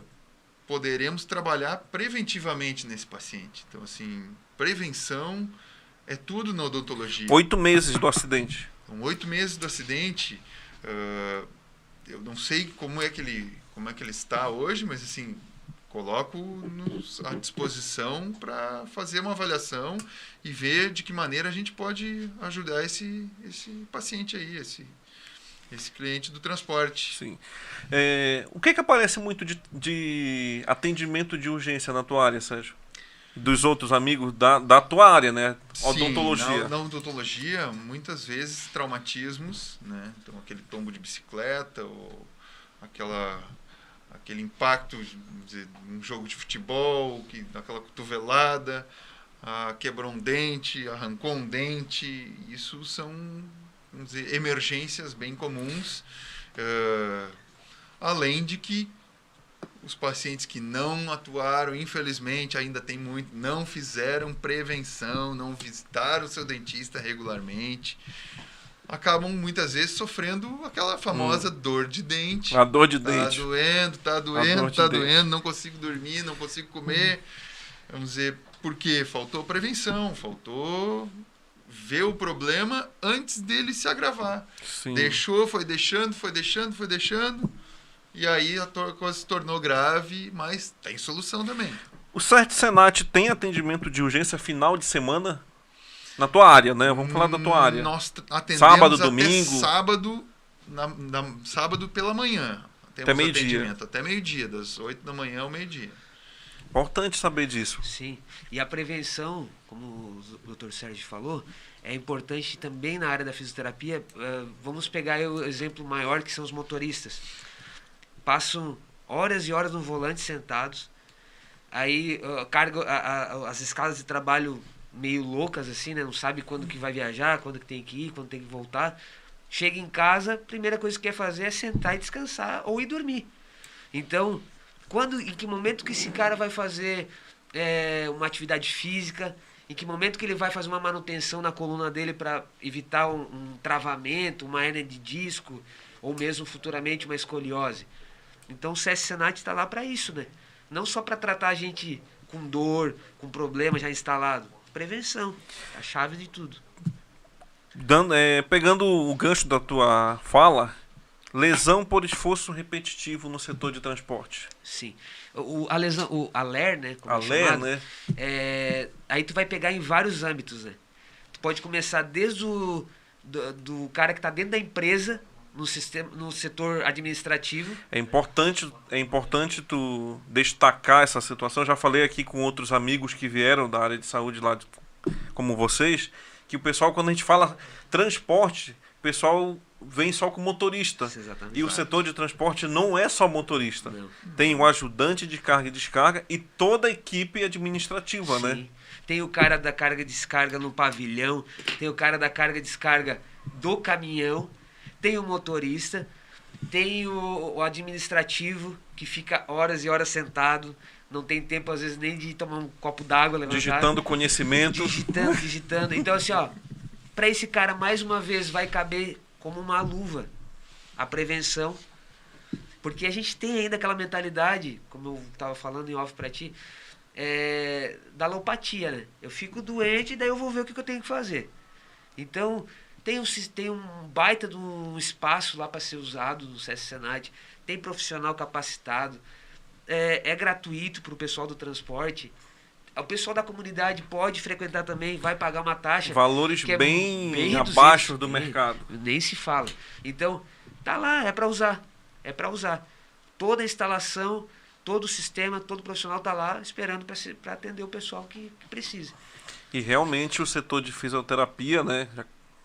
poderemos trabalhar preventivamente nesse paciente. Então, assim, prevenção é tudo na odontologia. Oito meses do acidente. Com oito meses do acidente, ah, eu não sei como é que ele como é que ele está hoje, mas assim coloco nos à disposição para fazer uma avaliação e ver de que maneira a gente pode ajudar esse, esse paciente aí, esse, esse cliente do transporte. Sim. É, o que, que aparece muito de, de atendimento de urgência na tua área, Sérgio? Dos outros amigos da, da tua área, né? Odontologia. Sim, na, na odontologia, muitas vezes traumatismos, né? Então, aquele tombo de bicicleta ou aquela aquele impacto de um jogo de futebol, que aquela cotovelada, ah, quebrou um dente, arrancou um dente, isso são vamos dizer, emergências bem comuns, uh, além de que os pacientes que não atuaram, infelizmente, ainda tem muito, não fizeram prevenção, não visitaram o seu dentista regularmente, acabam muitas vezes sofrendo aquela famosa hum. dor de dente. A dor de tá dente. Tá doendo, tá doendo, tá doendo, dente. não consigo dormir, não consigo comer. Hum. Vamos dizer, porque faltou prevenção, faltou ver o problema antes dele se agravar. Sim. Deixou, foi deixando, foi deixando, foi deixando. E aí a coisa se tornou grave, mas tem solução também. O CERT Senat tem atendimento de urgência final de semana? Na tua área, né? Vamos falar da tua hum, área. Nós atendemos sábado, domingo. Sábado, na, na, sábado pela manhã. Temos até meio-dia. Até meio-dia, das 8 da manhã ao meio-dia. Importante saber disso. Sim. E a prevenção, como o doutor Sérgio falou, é importante também na área da fisioterapia. Uh, vamos pegar o exemplo maior que são os motoristas. Passam horas e horas no volante sentados, aí uh, carga, a, a, as escalas de trabalho meio loucas assim, né? Não sabe quando que vai viajar, quando que tem que ir, quando tem que voltar. Chega em casa, primeira coisa que quer fazer é sentar e descansar ou ir dormir. Então, quando, em que momento que esse cara vai fazer é, uma atividade física? Em que momento que ele vai fazer uma manutenção na coluna dele para evitar um, um, travamento, uma hernia de disco ou mesmo futuramente uma escoliose? Então o CS Senat está lá para isso, né? Não só para tratar a gente com dor, com problema já instalado. Prevenção, a chave de tudo. Dando, é, pegando o gancho da tua fala, Lesão por esforço repetitivo no setor de transporte. Sim. O, a lesão, o ALER, né? Como ALER, é chamado, né? É, aí tu vai pegar em vários âmbitos, né? Tu pode começar desde o do, do cara que está dentro da empresa, no, sistema, no setor administrativo. É importante, é importante tu destacar essa situação. Eu já falei aqui com outros amigos que vieram da área de saúde lá, de, como vocês, que o pessoal, quando a gente fala transporte, o pessoal vem só com motorista. Exatamente. E o setor de transporte não é só motorista. Não. Tem o ajudante de carga e descarga e toda a equipe administrativa, né? Sim. né? Tem o cara da carga e descarga no pavilhão, tem o cara da carga e descarga do caminhão, tem o motorista, tem o, o administrativo que fica horas e horas sentado, não tem tempo às vezes nem de tomar um copo d'água, digitando conhecimento, digitando, digitando. Então assim, ó, para esse cara mais uma vez vai caber como uma luva a prevenção. Porque a gente tem ainda aquela mentalidade, como eu estava falando em off para ti, é, da alopatia, né? Eu fico doente, daí eu vou ver o que, que eu tenho que fazer. Então, tem um, tem um baita de um espaço lá para ser usado no CS Senat, tem profissional capacitado, é, é gratuito para o pessoal do transporte o pessoal da comunidade pode frequentar também, vai pagar uma taxa. Valores é bem, bem abaixo do mercado. Nem se fala. Então, tá lá, é para usar. É para usar. Toda a instalação, todo o sistema, todo o profissional tá lá esperando para atender o pessoal que, que, precisa. E realmente o setor de fisioterapia, né,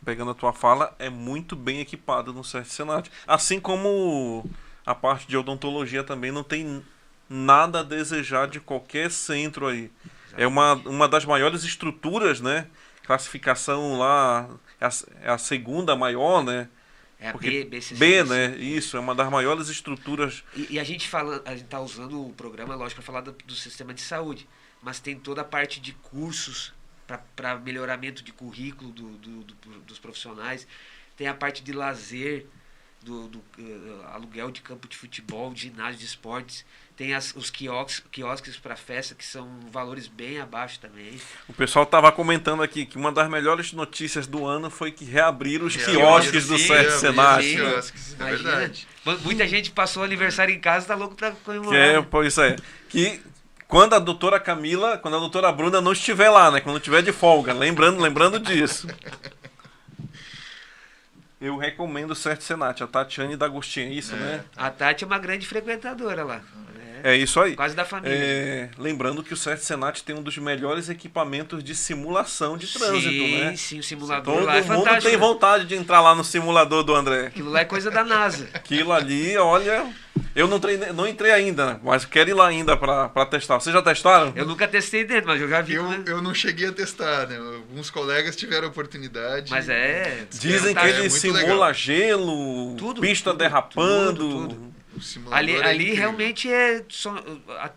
pegando a tua fala, é muito bem equipado no CERT Senat. Assim como a parte de odontologia também não tem nada a desejar de qualquer centro aí. É uma, uma das maiores estruturas, né? Classificação lá é a, é a segunda maior, né? É a B, BCC, B, né? Isso, é uma das maiores estruturas. E, e a gente fala, a gente está usando o programa, lógico, para falar do, do, sistema de saúde, mas tem toda a parte de cursos para melhoramento de currículo do, do, do, dos profissionais, tem a parte de lazer, do, do eh, aluguel de campo de futebol, de ginásio de esportes. Tem as, os quiosques, quiosques para festa, que são valores bem abaixo também. O pessoal estava comentando aqui que uma das melhores notícias do ano foi que reabriram os quiosques do os quiosques, é verdade. Mu- Muita gente passou aniversário em casa tá louco para comemorar. é, pois é. Que quando a doutora Camila, quando a doutora Bruna não estiver lá, né? Quando estiver de folga, lembrando, lembrando disso. Eu recomendo o Sete Senat, a Tatiane D'Agostinho, é isso, né? A Tati é uma grande frequentadora lá. É, É isso aí. Quase da família. É, lembrando que o Sete Senat tem um dos melhores equipamentos de simulação de trânsito, sim, né? sim, o simulador Todo lá é mundo fantástico. tem né? vontade de entrar lá no simulador do André. Aquilo lá é coisa da NASA. Aquilo ali, olha. Eu não, treinei, não entrei ainda, mas quero ir lá ainda pra, pra testar. Vocês já testaram? Eu nunca testei dentro, mas eu já vi. Eu, como é- eu não cheguei a testar, né? Alguns colegas tiveram a oportunidade. Mas é. Dizem que é ele muito simula legal. gelo, Tudo, pista tudo, derrapando. tudo, tudo. Ali, é ali incrível. realmente é. Só, a-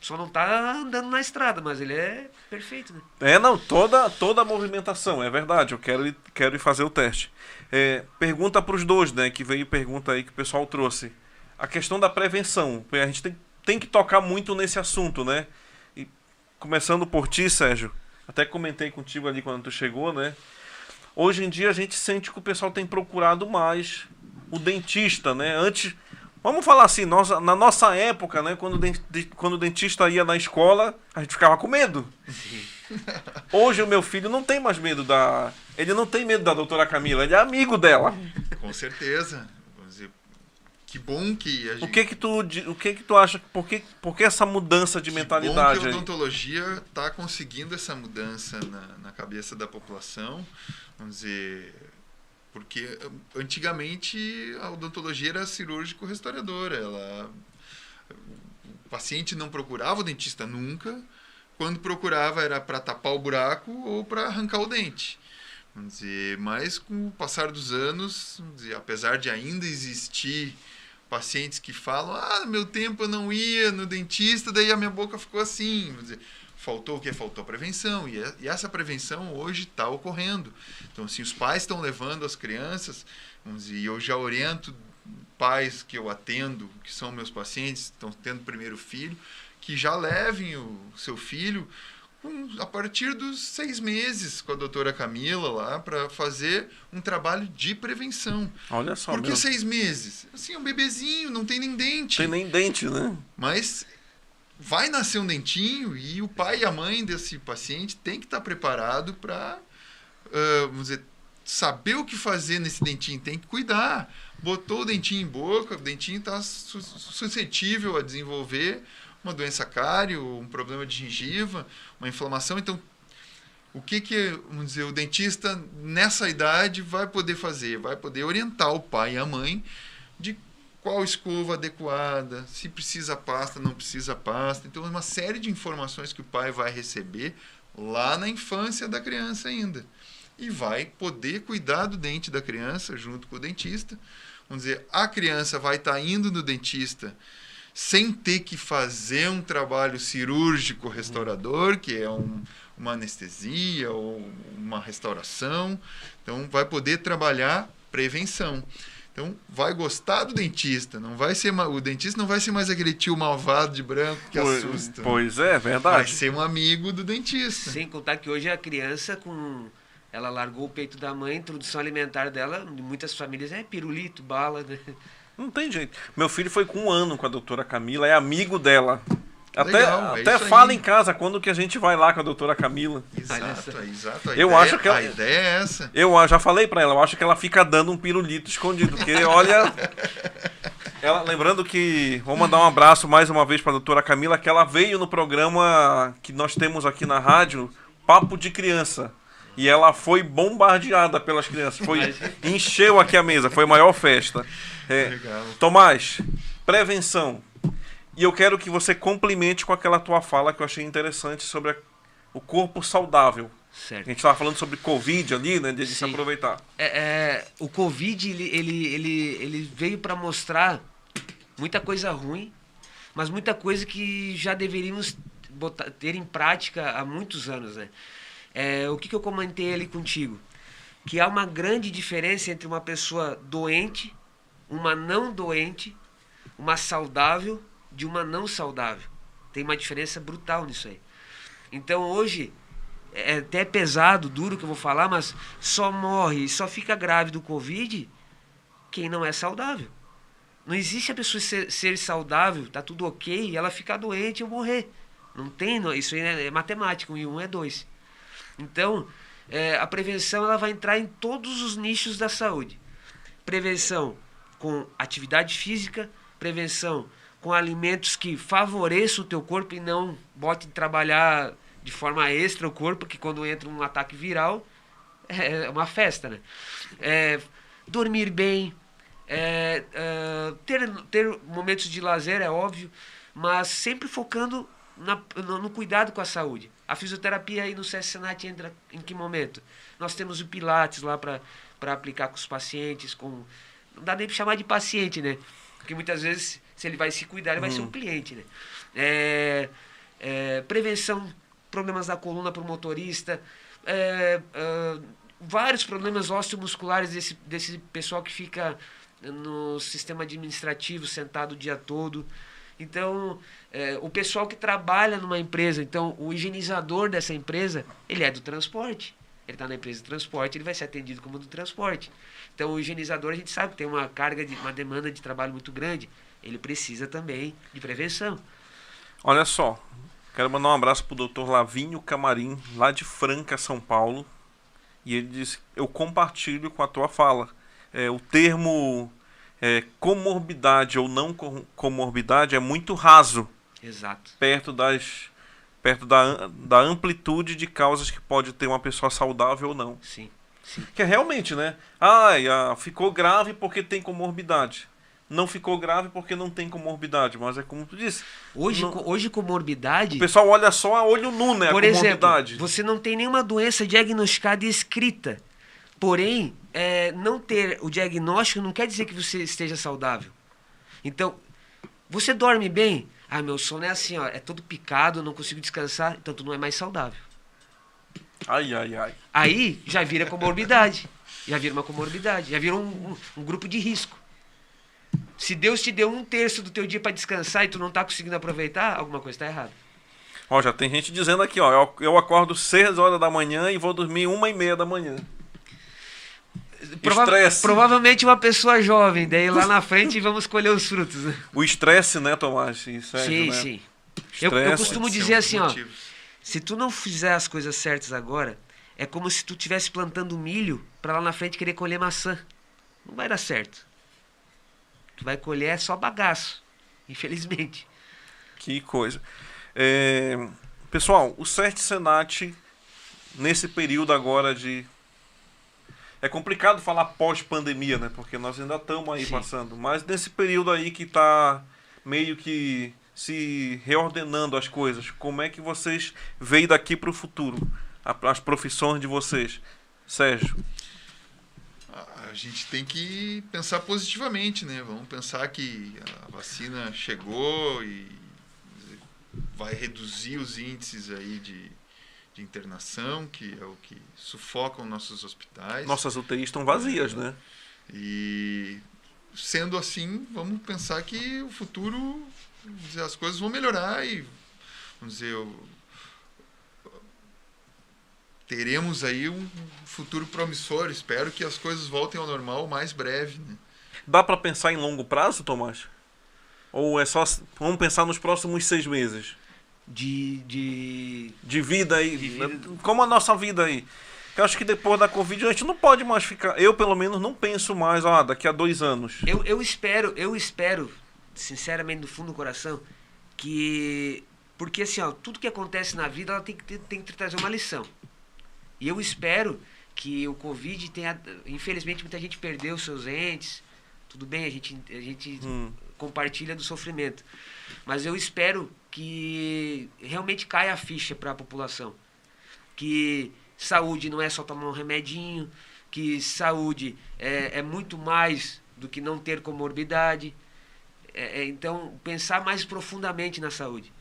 só não tá andando na estrada, mas ele é perfeito, né? É, não, toda, toda a movimentação, é verdade. Eu quero ir, quero ir fazer o teste. É, pergunta para os dois, né? Que veio pergunta aí que o pessoal trouxe. A questão da prevenção. A gente tem, tem que tocar muito nesse assunto, né? E começando por ti, Sérgio. Até comentei contigo ali quando tu chegou, né? Hoje em dia a gente sente que o pessoal tem procurado mais o dentista, né? Antes, vamos falar assim, nós, na nossa época, né? Quando de- quando o dentista ia na escola, a gente ficava com medo. Hoje o meu filho não tem mais medo da. Ele não tem medo da doutora Camila, ele é amigo dela. Com certeza. Vamos dizer, que bom que a gente. O que que tu, o que que tu acha? Por que, por que essa mudança de que mentalidade bom que a odontologia está conseguindo essa mudança na, na cabeça da população. Vamos dizer. Porque antigamente a odontologia era cirúrgico-restauradora. Ela, o paciente não procurava o dentista nunca. Quando procurava era para tapar o buraco ou para arrancar o dente. Vamos dizer, mas com o passar dos anos, dizer, apesar de ainda existir pacientes que falam: "Ah, no meu tempo eu não ia no dentista, daí a minha boca ficou assim". Vamos dizer, faltou o que? Faltou prevenção. E, é- e essa prevenção hoje está ocorrendo. Então, assim, os pais estão levando as crianças, vamos dizer, e eu já oriento pais que eu atendo, que são meus pacientes, estão tendo primeiro filho, que já levem o seu filho com- a partir dos seis meses com a doutora Camila lá para fazer um trabalho de prevenção. Olha só, Por que meu, seis meses? Assim, é um bebezinho, não tem nem dente. tem nem dente, né? Mas vai nascer um dentinho e o pai e a mãe desse paciente tem que estar preparado para, vamos dizer, saber o que fazer nesse dentinho, tem que cuidar. Botou o dentinho em boca, o dentinho está suscetível a desenvolver uma doença cário, um problema de gengiva, uma inflamação. Então, o que que, vamos dizer, o dentista nessa idade vai poder fazer? Vai poder orientar o pai e a mãe de qual escova adequada, se precisa pasta, não precisa pasta. Então, uma série de informações que o pai vai receber lá na infância da criança ainda. E vai poder cuidar do dente da criança junto com o dentista. Vamos dizer, a criança vai estar indo no dentista sem ter que fazer um trabalho cirúrgico restaurador, que é um, uma anestesia ou uma restauração. Então, vai poder trabalhar prevenção. Então, vai gostar do dentista. Não vai ser o dentista não vai ser mais aquele tio malvado de branco que Pois, assusta. pois é, Vai verdade. ser um amigo do dentista. Sem contar que hoje a criança com. Ela largou o peito da mãe, a introdução alimentar dela, em muitas famílias é pirulito, bala, né? Não tem jeito. Meu filho foi com um ano com a doutora Camila, é amigo dela. Até, Legal, é até aí. fala em casa quando que a gente vai lá com a doutora Camila. Exato, é exato. A Eu ideia, acho que ela- a ideia é essa. Eu já falei pra ela, eu acho que ela fica dando um pirulito escondido, porque olha. Ela, lembrando que vou mandar um abraço mais uma vez pra doutora Camila, que ela veio no programa que nós temos aqui na rádio, Papo de Criança. E ela foi bombardeada pelas crianças. Foi, encheu aqui a mesa, foi a maior festa. É, Legal. Tomás, prevenção. E eu quero que você complemente com aquela tua fala que eu achei interessante sobre a- o corpo saudável. A Certo. gente estava falando sobre Covid ali, né? De, de se aproveitar. É, é, o Covid ele, ele, ele, ele veio para mostrar muita coisa ruim, mas muita coisa que já deveríamos botar, ter em prática há muitos anos. Né? É, o que, que eu comentei ali contigo? Que há uma grande diferença entre uma pessoa doente uma não doente, uma saudável de uma não saudável. Tem uma diferença brutal nisso aí. Então hoje é até pesado, duro que eu vou falar, mas só morre, só fica grave do Covid quem não é saudável. Não existe a pessoa ser, ser saudável, tá tudo ok, e ela ficar doente ou morrer. Não tem, não, isso é, é matemática, um e um é dois. Então, é, a prevenção ela vai entrar em todos os nichos da saúde. Prevenção com atividade física, prevenção com alimentos que favoreçam o teu corpo e não bote trabalhar de forma extra o corpo, que quando entra um ataque viral é uma festa, né? É, dormir bem, é, é, ter, ter momentos de lazer, é óbvio, mas sempre focando na, no, no, cuidado com a saúde. A fisioterapia aí no CSNAT entra em que momento? Nós temos o Pilates lá para aplicar com os pacientes, com. Não dá nem para chamar de paciente, né? Porque muitas vezes, se ele vai se cuidar, ele hum. vai ser um hum. cliente, né? É, é, prevenção, problemas da coluna para o motorista, é, é, vários problemas osteomusculares desse, desse pessoal que fica no sistema administrativo sentado o dia todo. Então, é, o pessoal que trabalha numa empresa, então o higienizador dessa empresa, ele é do transporte. Ele está na empresa de transporte, ele vai ser atendido como do transporte. Então, o higienizador, a gente sabe que tem uma carga, de, uma demanda de trabalho muito grande. Ele precisa também de prevenção. Olha só, quero mandar um abraço para o Dr. Lavinho Camarim, lá de Franca, São Paulo. E ele disse: Eu compartilho com a tua fala. É, o termo é, comorbidade ou não comorbidade é muito raso. Exato. Perto das perto da, da amplitude de causas que pode ter uma pessoa saudável ou não. Sim. Sim. Que é realmente, né? Ah, ficou grave porque tem comorbidade. Não ficou grave porque não tem comorbidade, mas é como tu disse. Hoje, não... hoje comorbidade. O pessoal olha só a olho nu, né? Por exemplo, você não tem nenhuma doença diagnosticada e escrita. Porém, é, não ter o diagnóstico não quer dizer que você esteja saudável. Então, você dorme bem? Ah, meu sono é assim, ó, é todo picado, não consigo descansar, então tu não é mais saudável. Ai, ai, ai. Aí já vira comorbidade. Já vira uma comorbidade, já vira um, um, um grupo de risco. Se Deus te deu um terço do teu dia para descansar e tu não tá conseguindo aproveitar, alguma coisa está errada. Ó, já tem gente dizendo aqui, ó, eu, eu acordo 6 horas da manhã e vou dormir uma e meia da manhã. Prova provavelmente uma pessoa jovem, daí lá na frente vamos colher os frutos. Né? O estresse, né, Tomás? Sérgio, sim, né? sim. Eu, eu, costumo dizer assim, ó, se tu não fizer as coisas certas agora, é como se tu estivesse plantando milho para lá na frente querer colher maçã. Não vai dar certo. Tu vai colher só bagaço, infelizmente. Que coisa. É... Pessoal, o CERT Senat, nesse período agora de é complicado falar pós-pandemia, né? Porque nós ainda estamos aí Sim. passando. Mas nesse período aí que está meio que se reordenando as coisas, como é que vocês veem daqui para o futuro? As profissões de vocês. Sérgio. A gente tem que pensar positivamente, né? Vamos pensar que a vacina chegou e vai reduzir os índices aí de, de internação, que é o que sufocam nossos hospitais. Nossas UTIs estão vazias, né? E sendo assim, vamos pensar que o futuro, dizer, as coisas vão melhorar e, vamos dizer, teremos aí um futuro promissor. Espero que as coisas voltem ao normal o mais breve. Né? Dá para pensar em longo prazo, Tomás? Ou é só vamos pensar nos próximos seis meses? de, de, de vida aí. De vida. Como a nossa vida aí. Eu acho que depois da Covid a gente não pode mais ficar. Eu, pelo menos, não penso mais, ah, daqui a dois anos. Eu, eu espero, eu espero, sinceramente, do fundo do coração, que. Porque assim, ó, tudo que acontece na vida ela tem que, ter, tem que trazer uma lição. E eu espero que o Covid tenha. Infelizmente, muita gente perdeu seus entes. Tudo bem, a gente, a gente hum. compartilha do sofrimento. Mas eu espero que realmente caia a ficha para a população. Que saúde não é só tomar um remedinho, que saúde é, é muito mais do que não ter comorbidade. É, é, então, pensar mais profundamente na saúde.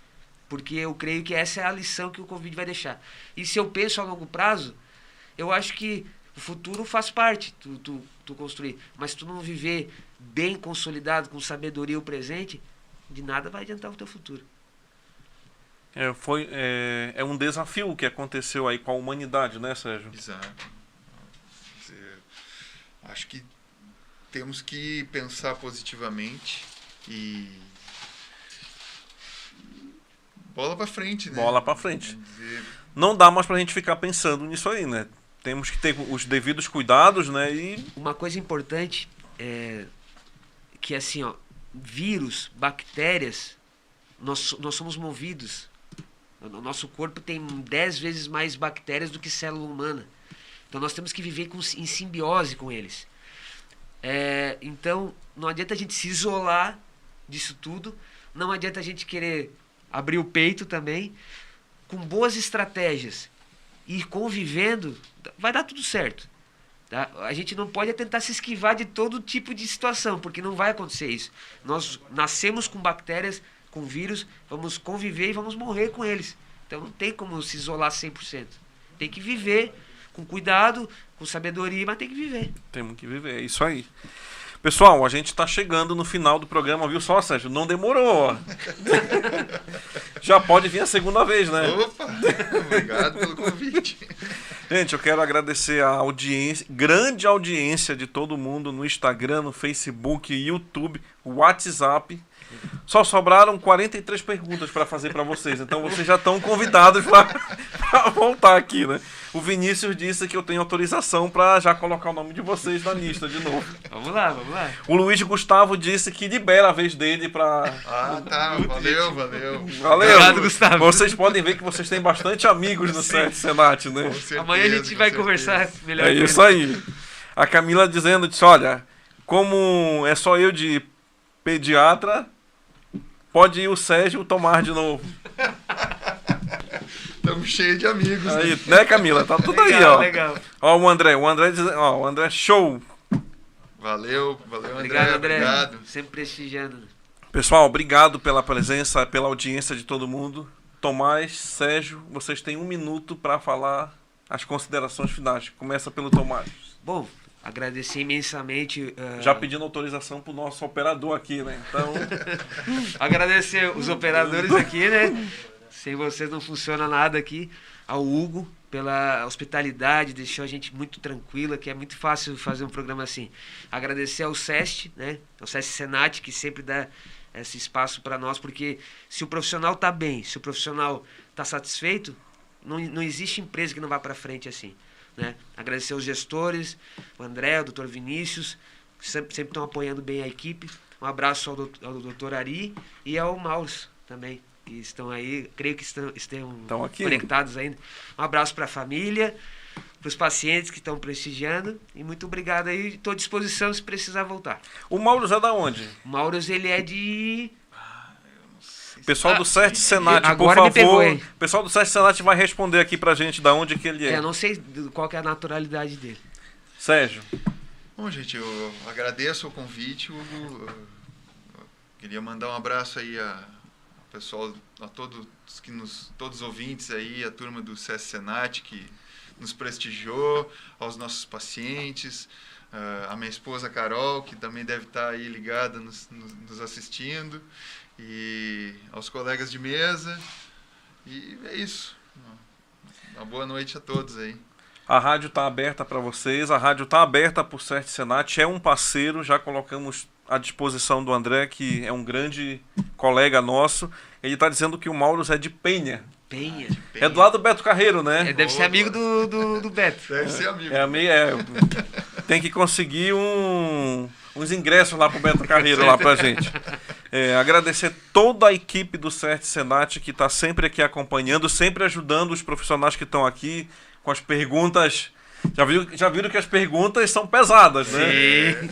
Porque eu creio que essa é a lição que o Covid vai deixar. E se eu penso a longo prazo, eu acho que o futuro faz parte, tu, tu, tu construir. Mas tu não viver bem consolidado, com sabedoria o presente, de nada vai adiantar o teu futuro. É, foi, é, é um desafio que aconteceu aí com a humanidade, né, Sérgio? Exato. Quer dizer, Acho que temos que pensar positivamente e bola pra frente, né? Bola pra frente. Não dá mais pra gente ficar pensando nisso aí, né? Temos que ter os devidos cuidados, né? E Uma coisa importante é que assim, ó, vírus, bactérias, nós, nós somos movidos. O nosso corpo tem 10 vezes mais bactérias do que célula humana. Então nós temos que viver com, em simbiose com eles. É, então não adianta a gente se isolar disso tudo, não adianta a gente querer abrir o peito também. Com boas estratégias e convivendo, vai dar tudo certo. Tá? A gente não pode tentar se esquivar de todo tipo de situação, porque não vai acontecer isso. Nós nascemos com bactérias, com vírus, vamos conviver e vamos morrer com eles. Então não tem como se isolar 100%. Tem que viver com cuidado, com sabedoria, mas tem que viver. temos que viver, é isso aí. Pessoal, a gente tá chegando no final do programa, viu só, Sérgio? Não demorou. ó. Já pode vir a segunda vez, né? Opa! Obrigado pelo convite. Gente, eu quero agradecer a audiência, grande audiência de todo mundo no Instagram, no Facebook, YouTube, WhatsApp. Só sobraram 43 perguntas para fazer para vocês, então vocês já estão convidados para voltar aqui, né? O Vinícius disse que eu tenho autorização para já colocar o nome de vocês na lista de novo. Vamos lá, vamos lá. O Luiz Gustavo disse que libera a vez dele para Ah, tá. Valeu, valeu. Valeu. Obrigado, Gustavo. Vocês podem ver que vocês têm bastante amigos no Senat, né? Com certeza, Amanhã a gente vai certeza. conversar melhor. É isso aí. A Camila dizendo, disse, olha, como é só eu de pediatra, pode ir o Sérgio tomar de novo. Estamos cheios de amigos. né? Aí, né, Camila? Tá tudo aí, Legal, ó. legal. Ó, o André, o André dizendo, ó, o André show. Valeu, valeu, André. Obrigado, André. Obrigado. Sempre prestigiando. Pessoal, obrigado pela presença, pela audiência de todo mundo. Tomás, Sérgio, vocês têm um minuto para falar as considerações finais. Começa pelo Tomás. Bom, agradecer imensamente. ah, Já pedindo autorização pro nosso operador aqui, né? Então, Agradecer os operadores aqui, né? Sem vocês não funciona nada aqui. Ao Hugo, pela hospitalidade, deixou a gente muito tranquila, que é muito fácil fazer um programa assim. Agradecer ao SEST, né? Ao SEST Senat, que sempre dá esse espaço para nós, porque se o profissional está bem, se o profissional está satisfeito, não, não existe empresa que não vá para frente assim. Né? Agradecer aos gestores, o André, o doutor Vinícius, que sempre estão apoiando bem a equipe. Um abraço ao, ao doutor Ari e ao Maus também, que estão aí, creio que estão, estão Estão aqui. conectados ainda. Um abraço para a família, para os pacientes que estão prestigiando e muito obrigado aí. Estou à disposição se precisar voltar. o Mauro é da onde? O Mauros, ele é de... Pessoal Ah, do Sete Senat, por favor. pegou? Pessoal do Sete Senat vai responder aqui pra gente da onde que ele É, é. eu não sei qual que é a naturalidade dele. Sérgio. Bom, gente, eu agradeço o convite, Hugo. Eu queria mandar um abraço aí a, pessoal, a todos que nos, todos os ouvintes aí, a turma do CS Senat que nos prestigiou, aos nossos pacientes, ah, a minha esposa Carol, que também deve estar aí ligada nos, nos, nos assistindo, e aos colegas de mesa. E é isso. Uma boa noite a todos aí. A rádio está aberta para vocês, a rádio está aberta por Sete Senat, é um parceiro, já colocamos à disposição do André, que é um grande colega nosso. Ele está dizendo que o Mauro é de Penha. Penha. É do lado do Beto Carreiro, né? É, deve ser amigo do, do, do Beto. Deve ser amigo. É, a meia, é, tem que conseguir um, uns ingressos lá pro Beto Carreiro lá pra gente. É, agradecer toda a equipe do CERT Senat que está sempre aqui acompanhando, sempre ajudando os profissionais que estão aqui com as perguntas. Já, viu, já viram que as perguntas são pesadas, né? Sim.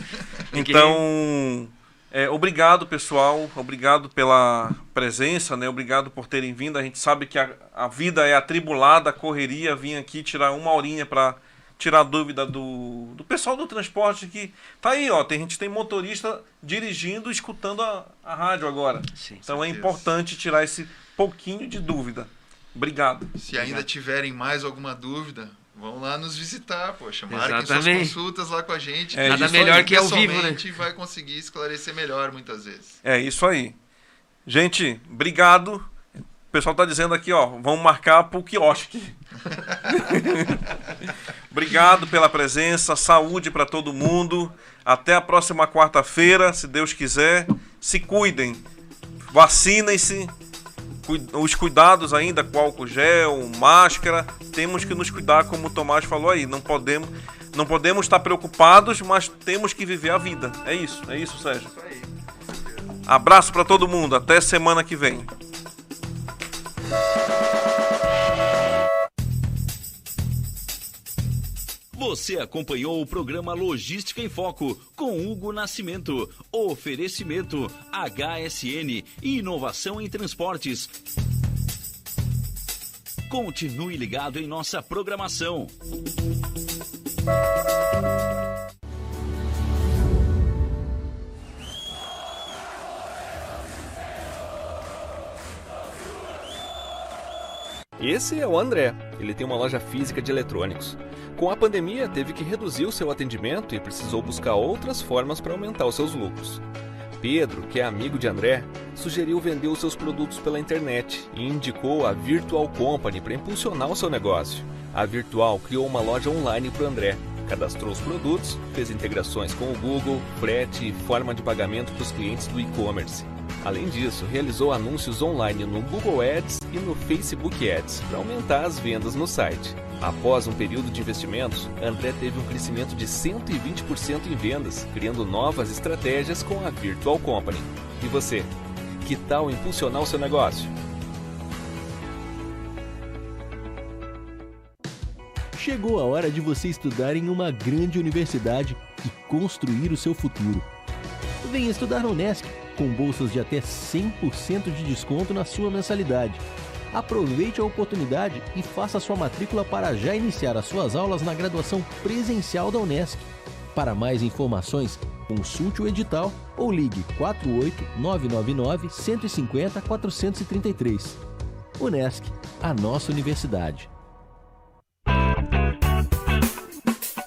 Então, é, obrigado pessoal, obrigado pela presença, né? Obrigado por terem vindo. A gente sabe que a, a vida é atribulada, a correria. Vim aqui tirar uma horinha para tirar dúvida do, do pessoal do transporte que tá aí, ó. Tem gente tem motorista dirigindo, escutando a, a rádio agora. Sim. Então é certeza. importante tirar esse pouquinho de dúvida. Obrigado. Se ainda tiverem mais alguma dúvida, Vão lá nos visitar, poxa. Marquem suas Exatamente. consultas lá com a gente. É Nada melhor aí. que ao vivo, né? Pessoalmente vai conseguir esclarecer melhor muitas vezes. É isso aí. Gente, obrigado. O pessoal tá dizendo aqui, ó, vamos marcar pro quiosque. obrigado pela presença, saúde para todo mundo. Até a próxima quarta-feira, se Deus quiser. Se cuidem, vacinem-se. Os cuidados ainda com álcool gel, máscara, temos que nos cuidar, como o Tomás falou aí. Não podemos, não podemos estar preocupados, mas temos que viver a vida. É isso, é isso, Sérgio. Abraço pra todo mundo, até semana que vem. Você acompanhou o programa Logística em Foco com Hugo Nascimento. Oferecimento HSN inovação em transportes. Continue ligado em nossa programação. Esse é o André. Ele tem uma loja física de eletrônicos. Com a pandemia, teve que reduzir o seu atendimento e precisou buscar outras formas para aumentar os seus lucros. Pedro, que é amigo de André, sugeriu vender os seus produtos pela internet e indicou a Virtual Company para impulsionar o seu negócio. A Virtual criou uma loja online para o André, cadastrou os produtos, fez integrações com o Google, frete e forma de pagamento para os clientes do e-commerce. Além disso, realizou anúncios online no Google Ads e no Facebook Ads para aumentar as vendas no site. Após um período de investimentos, André teve um crescimento de 120% em vendas, criando novas estratégias com a Virtual Company. E você? Que tal impulsionar o seu negócio? Chegou a hora de você estudar em uma grande universidade e construir o seu futuro. Venha estudar na Unesc, com bolsas de até 100% de desconto na sua mensalidade. Aproveite a oportunidade e faça sua matrícula para já iniciar as suas aulas na graduação presencial da Unesc. Para mais informações, consulte o edital ou ligue 48 999 150 433. Unesc, a nossa universidade.